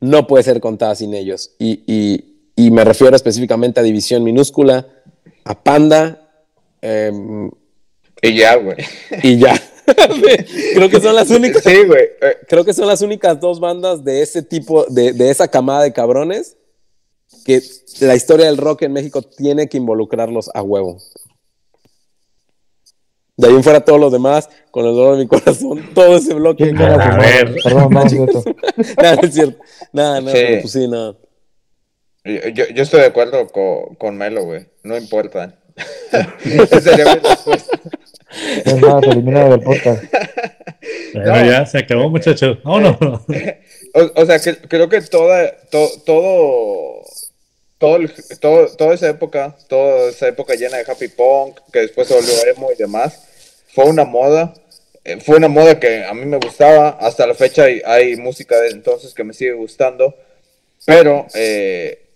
no puede ser contada sin ellos. Y, y- y me refiero específicamente a División Minúscula, a Panda, em, Y ya, güey. y ya. creo que son las únicas. Sí, güey. Eh, Creo que son las únicas dos bandas de ese tipo, de, de esa camada de cabrones, que la historia del rock en México tiene que involucrarlos a huevo. De ahí en fuera todos los demás, con el dolor de mi corazón, todo ese bloque. ¿Quién quiere A ver. Perdón, no. Nada, no es cierto. Nada, nada, Sí. pues sí, nada. Yo, yo- yo estoy de acuerdo con, con Melo, güey. No importa. Esa sería mi respuesta. Es más, eliminado del podcast. Bueno, No. ya se acabó, muchachos. Vámonos. O, o sea, que, creo que toda, to- todo, todo, todo, toda esa época, toda esa época llena de happy punk, que después se volvió emo y demás, fue una moda. eh, Fue una moda que a mí me gustaba. Hasta la fecha hay, hay música de entonces que me sigue gustando. Pero, eh,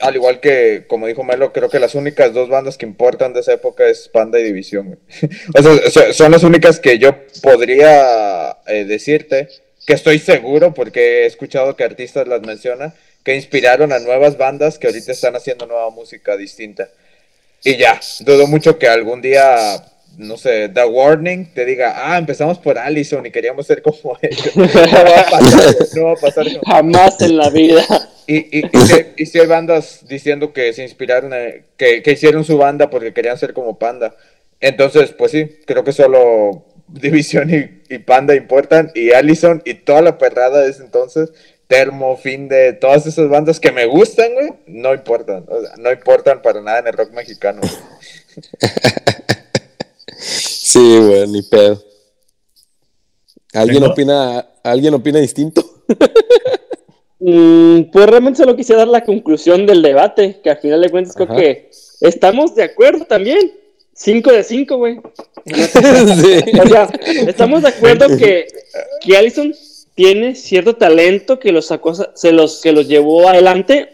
al igual que, como dijo Melo, creo que las únicas dos bandas que importan de esa época es Panda y División. o sea, so- son las únicas que yo podría eh, decirte que estoy seguro, porque he escuchado que artistas las mencionan, que inspiraron a nuevas bandas que ahorita están haciendo nueva música distinta. Y ya, dudo mucho que algún día, no sé, The Warning te diga, ah, empezamos por Allison y queríamos ser como ellos. No va a pasar, no va a pasar. Jamás en la vida. Y, y, y, si, y si hay bandas diciendo que se inspiraron, eh, que, que hicieron su banda porque querían ser como Panda. Entonces, pues sí, creo que solo División y, y Panda importan. Y Allison y toda la perrada de ese entonces, Termo, Finde, todas esas bandas que me gustan, güey, no importan. O sea, no importan para nada en el rock mexicano. Sí, güey, ni pedo. ¿Alguien Tengo- opina, ¿Alguien opina distinto? Mm, pues realmente solo quisiera dar la conclusión del debate, que al final de cuentas creo que estamos de acuerdo también. 5 de 5, güey. sí. O sea, estamos de acuerdo que, que Allison tiene cierto talento que los sacó, se los, que los llevó adelante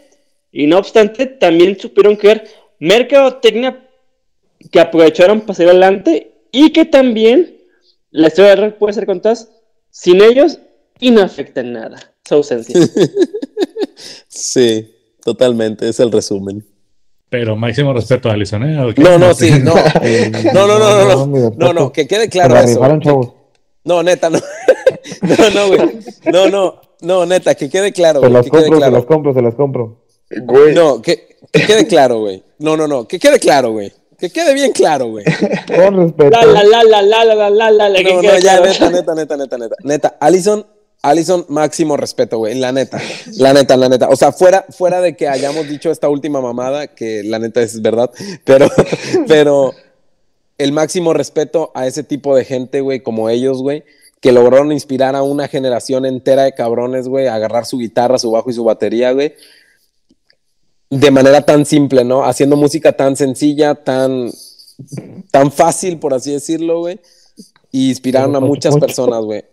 y no obstante también supieron crear mercadotecnia que aprovecharon para salir adelante y que también la historia del rock puede ser contada sin ellos y no afecta en nada su ausencia. Sí, totalmente, es el resumen. Pero máximo respeto a Alison, ¿eh? No, no, sí, no. No, no, no, no, no. No, no, que quede claro la eso. No, neta, no. No, no, güey. No, no, no, neta, que quede claro, Se quede compro, se las claro. compro, se las compro. Güey, No, que, que quede claro, güey. No, no, no, que quede claro, güey. Que quede bien claro, güey. Con respeto. La, la, la, la, la, la, la, la, No, no, ya, neta, neta, neta, neta, neta. Neta, Allison, Allison, máximo respeto, güey. La neta, la neta, la neta. O sea, fuera, fuera de que hayamos dicho esta última mamada, que la neta es verdad, pero, pero el máximo respeto a ese tipo de gente, güey, como ellos, güey que lograron inspirar a una generación entera de cabrones, güey, a agarrar su guitarra, su bajo y su batería, güey, de manera tan simple, ¿no? Haciendo música tan sencilla, tan, tan fácil, por así decirlo, güey. Y inspiraron a muchas personas, güey.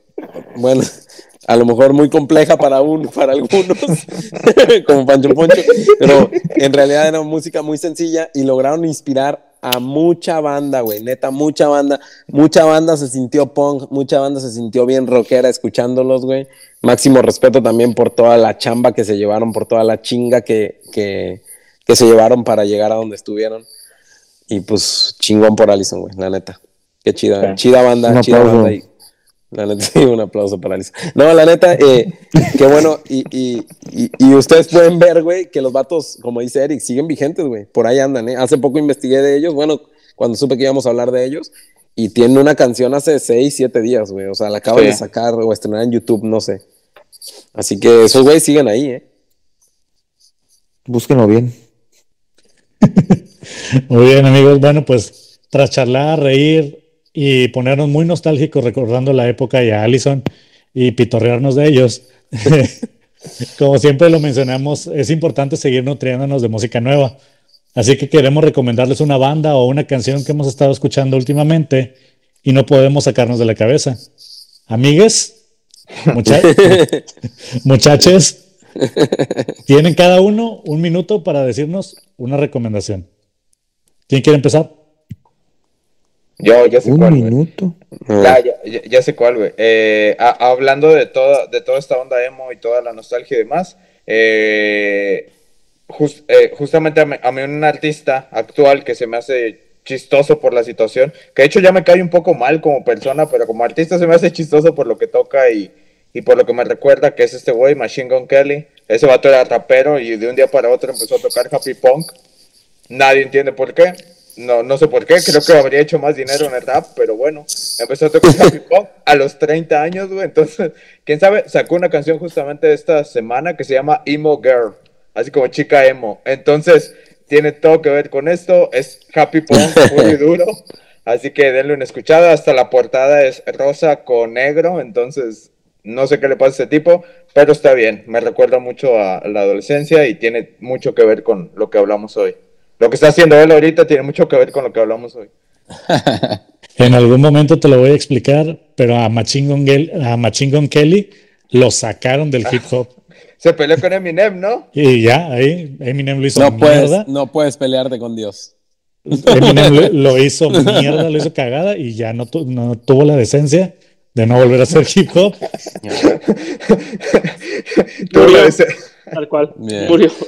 Bueno, a lo mejor muy compleja para para algunos, como Pancho Poncho, pero en realidad era música muy sencilla y lograron inspirar a mucha banda, güey, neta, mucha banda, mucha banda se sintió punk, mucha banda se sintió bien rockera escuchándolos, güey. Máximo respeto también por toda la chamba que se llevaron, por toda la chinga que, que, que se llevaron para llegar a donde estuvieron. Y pues chingón por Allison, güey, la neta. Qué chida, Sí. chida banda, Un chida aplauso. banda. Y, la neta, sí, un aplauso para Allison. No, la neta, eh, qué bueno. Y, y, y, y ustedes pueden ver, güey, que los vatos, como dice Eric, siguen vigentes, güey. Por ahí andan, ¿eh? Hace poco investigué de ellos, bueno, cuando supe que íbamos a hablar de ellos. Y tienen una canción hace 6, 7 días, güey. O sea, la acaban Sí. de sacar o estrenar en YouTube, no sé. Así que esos güeyes siguen ahí, ¿eh? Búsquenlo bien. Muy bien, amigos. Bueno, pues tras charlar, reír y ponernos muy nostálgicos recordando la época y a Allison y pitorrearnos de ellos. Como siempre lo mencionamos, es importante seguir nutriéndonos de música nueva. Así que queremos recomendarles una banda o una canción que hemos estado escuchando últimamente y no podemos sacarnos de la cabeza. Amigues, mucha- muchachos, tienen cada uno un minuto para decirnos una recomendación. ¿Quién quiere empezar? yo, yo sé Un cuál, güey. minuto. Ya, ya, ya- ya sé cuál, güey. Eh, hablando de toda, de toda esta onda emo y toda la nostalgia y demás, eh, jus- eh, justamente a mí, a mí un artista actual que se me hace chistoso por la situación, que de hecho ya me cae un poco mal como persona, pero como artista se me hace chistoso por lo que toca y, y por lo que me recuerda, que es este güey, Machine Gun Kelly. Ese vato era rapero y de un día para otro empezó a tocar Happy Punk. Nadie entiende por qué. No, no sé por qué, creo que habría hecho más dinero en el rap, pero bueno, empezó a tocar Happy Punk a los 30 años, güey. Entonces, quién sabe, sacó una canción justamente esta semana que se llama Emo Girl, así como chica emo. Entonces, tiene todo que ver con esto, es Happy Punk muy duro. Así que denle una escuchada, hasta la portada es rosa con negro, entonces no sé qué le pasa a ese tipo, pero está bien, me recuerda mucho a la adolescencia y tiene mucho que ver con lo que hablamos hoy. Lo que está haciendo él ahorita tiene mucho que ver con lo que hablamos hoy. En algún momento te lo voy a explicar, pero a Machine Gun, a Machine Gun Kelly lo sacaron del hip hop. Se peleó con Eminem, ¿no? Y ya, ahí Eminem lo hizo No puedes, mierda. no puedes pelearte con Dios. Eminem lo, lo hizo mierda, lo hizo cagada y ya no, tu- no tuvo la decencia de no volver a hacer hip hop. Murió. Tal cual. Bien. Murió.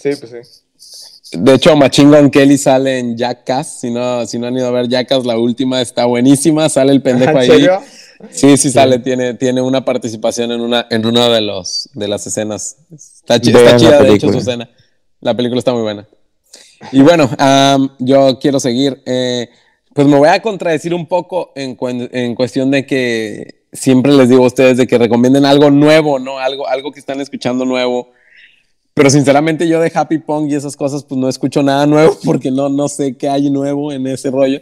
Sí, pues sí. De hecho, Machine Gun Kelly sale en Jackass. Si no, si no han ido a ver Jackass, la última está buenísima. Sale el pendejo ¿En ahí. serio? Sí, sí sale, tiene, tiene una participación en una, en una de los de las escenas. Está, está chida, de hecho, su escena. La película está muy buena. Y bueno, yo quiero seguir. eh, pues me voy a contradecir un poco en, en cuestión de que siempre les digo a ustedes de que recomienden algo nuevo, ¿no? Algo, algo que están escuchando nuevo. Pero sinceramente yo de Happy Pong y esas cosas pues no escucho nada nuevo porque no, no sé qué hay nuevo en ese rollo.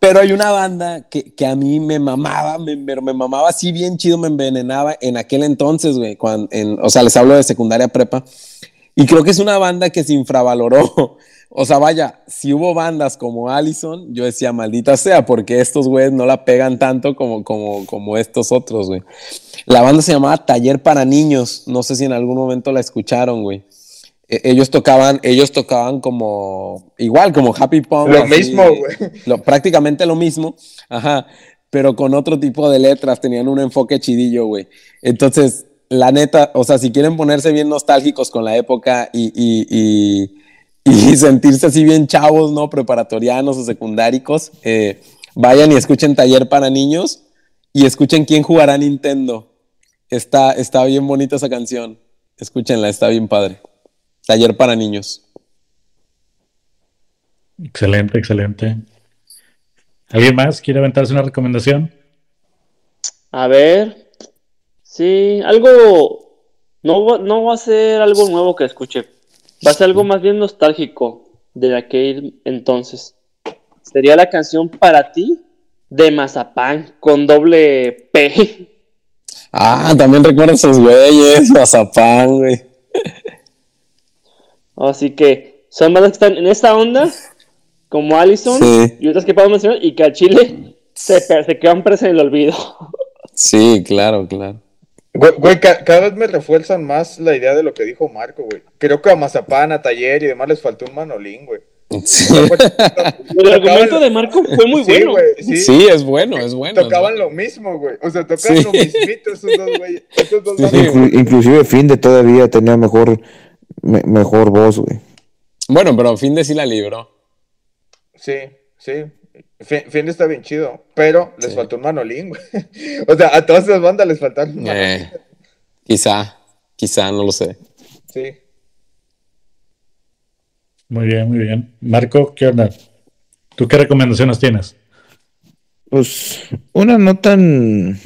Pero hay una banda que, que a mí me mamaba, me, me mamaba así bien chido, me envenenaba en aquel entonces, güey. cuan- en- O sea, les hablo de secundaria prepa. Y creo que es una banda que se infravaloró. O sea, vaya, si hubo bandas como Allison, yo decía, maldita sea, porque estos güeyes no la pegan tanto como, como, como estos otros, güey. La banda se llamaba Taller para Niños. No sé si en algún momento la escucharon, güey. E- ellos tocaban, ellos tocaban como, igual, como Happy Punk. Lo así, mismo, güey. lo- prácticamente lo mismo, ajá, pero con otro tipo de letras, tenían un enfoque chidillo, güey. Entonces, la neta, o sea, si quieren ponerse bien nostálgicos con la época y, y, y- y sentirse así bien chavos, ¿no? Preparatorianos o secundáricos, eh, vayan y escuchen Taller para Niños y escuchen quién jugará Nintendo. Está, está bien bonita esa canción. Escúchenla, está bien padre. Taller para niños. Excelente, excelente. ¿Alguien más quiere aventarse una recomendación? A ver. Sí, algo. No, va- no va a ser algo nuevo que escuche. Va a ser algo más bien nostálgico de aquel entonces. Sería la canción Para ti de Mazapán con doble P. Ah, también recuerdo esos güeyes, Mazapán, güey. Así que son bandas que están en esta onda, como Allison Sí. y otras que podemos mencionar, y que a Chile se, se quedan presas en el olvido. Sí, claro, claro. Güey, güey, ca- cada vez me refuerzan más la idea de lo que dijo Marco, güey. Creo que a Mazapán, a Taller y demás les faltó un manolín, güey. Sí, El argumento de Marco fue muy Sí, bueno. güey, sí. Sí, es bueno, es bueno. es Tocaban bueno. lo mismo, güey. O sea, tocaban Sí. lo mismito esos dos, güey. Esos dos inclusive Finde todavía tenía mejor, me- mejor voz, güey. Bueno, pero fin de sí la libró. Sí, sí. Fin, fin está bien chido, pero les Sí. faltó un manolín, güey. O sea, a todas esas bandas les faltaron un manolín. Eh, quizá, quizá, no lo sé. Sí. Muy bien, muy bien. Marco, ¿qué onda? ¿Tú qué recomendaciones tienes? Pues una no tan,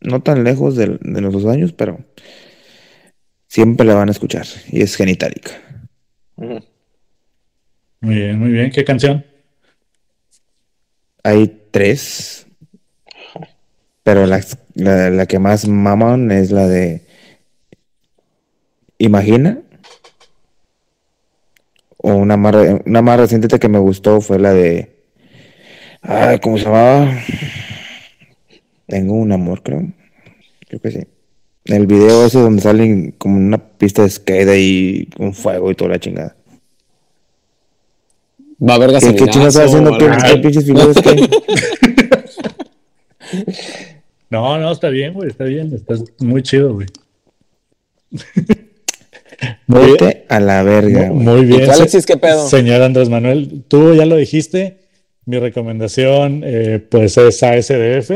no tan lejos de, de los dos años, pero siempre la van a escuchar. Y es genitálica. Muy bien, muy bien. ¿Qué canción? Hay tres, pero la, la, la que más maman es la de Imagina. O una más, una más reciente que me gustó fue la de. Ay, ¿cómo se llamaba? Tengo un amor, creo. Creo que sí. El video ese donde salen como una pista de skate ahí con fuego y toda la chingada. Va a haber ¿Qué, qué No, no, está bien, güey, está bien. Estás muy chido, güey. Muy Vete a la verga. Muy ¿Y bien. Alexis, qué pedo? Señor Andrés Manuel, tú ya lo dijiste. Mi recomendación, eh, pues, es ASDF.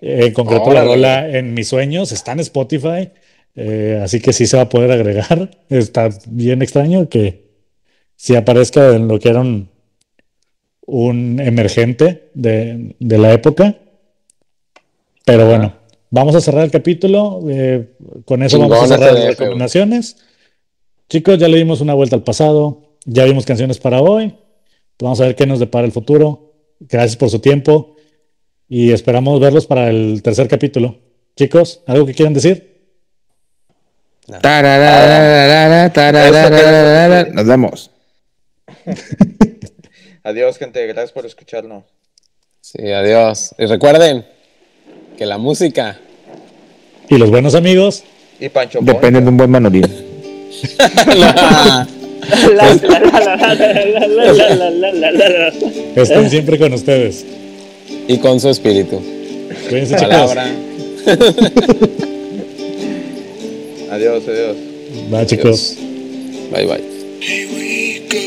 Eh, en concreto, la rola en mis sueños está en Spotify. eh, así que sí se va a poder agregar. Está bien extraño que si aparezca en lo que era un, un emergente de, de la época. Pero bueno, vamos a cerrar el capítulo. eh, con eso vamos a cerrar las recomendaciones. Chicos, ya le dimos una vuelta al pasado. Ya vimos canciones para hoy. Vamos a ver qué nos depara el futuro. Gracias por su tiempo y esperamos verlos para el tercer capítulo. Chicos, ¿algo que quieran decir? Nos vemos. adiós, gente. Gracias por escucharnos. Sí, adiós. Y recuerden que la música y los buenos amigos y Pancho dependen de un buen manorío. Están siempre con ustedes y con su espíritu. Cuídense, chicos. Palabra. Adiós, adiós. Bye, chicos. Bye bye. Here we go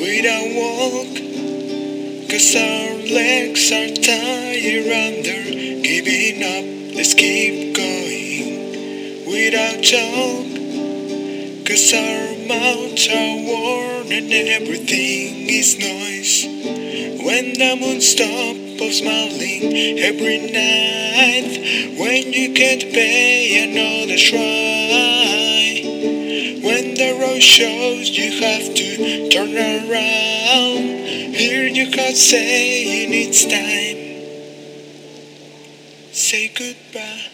without walk, cause our legs are tired under giving up. Let's keep going without joke, cause our mouths are worn and everything is noise. When the moon stops smiling every night, when you can't pay another shrine. When the road shows you have to turn around, hear God saying it's time. Say goodbye.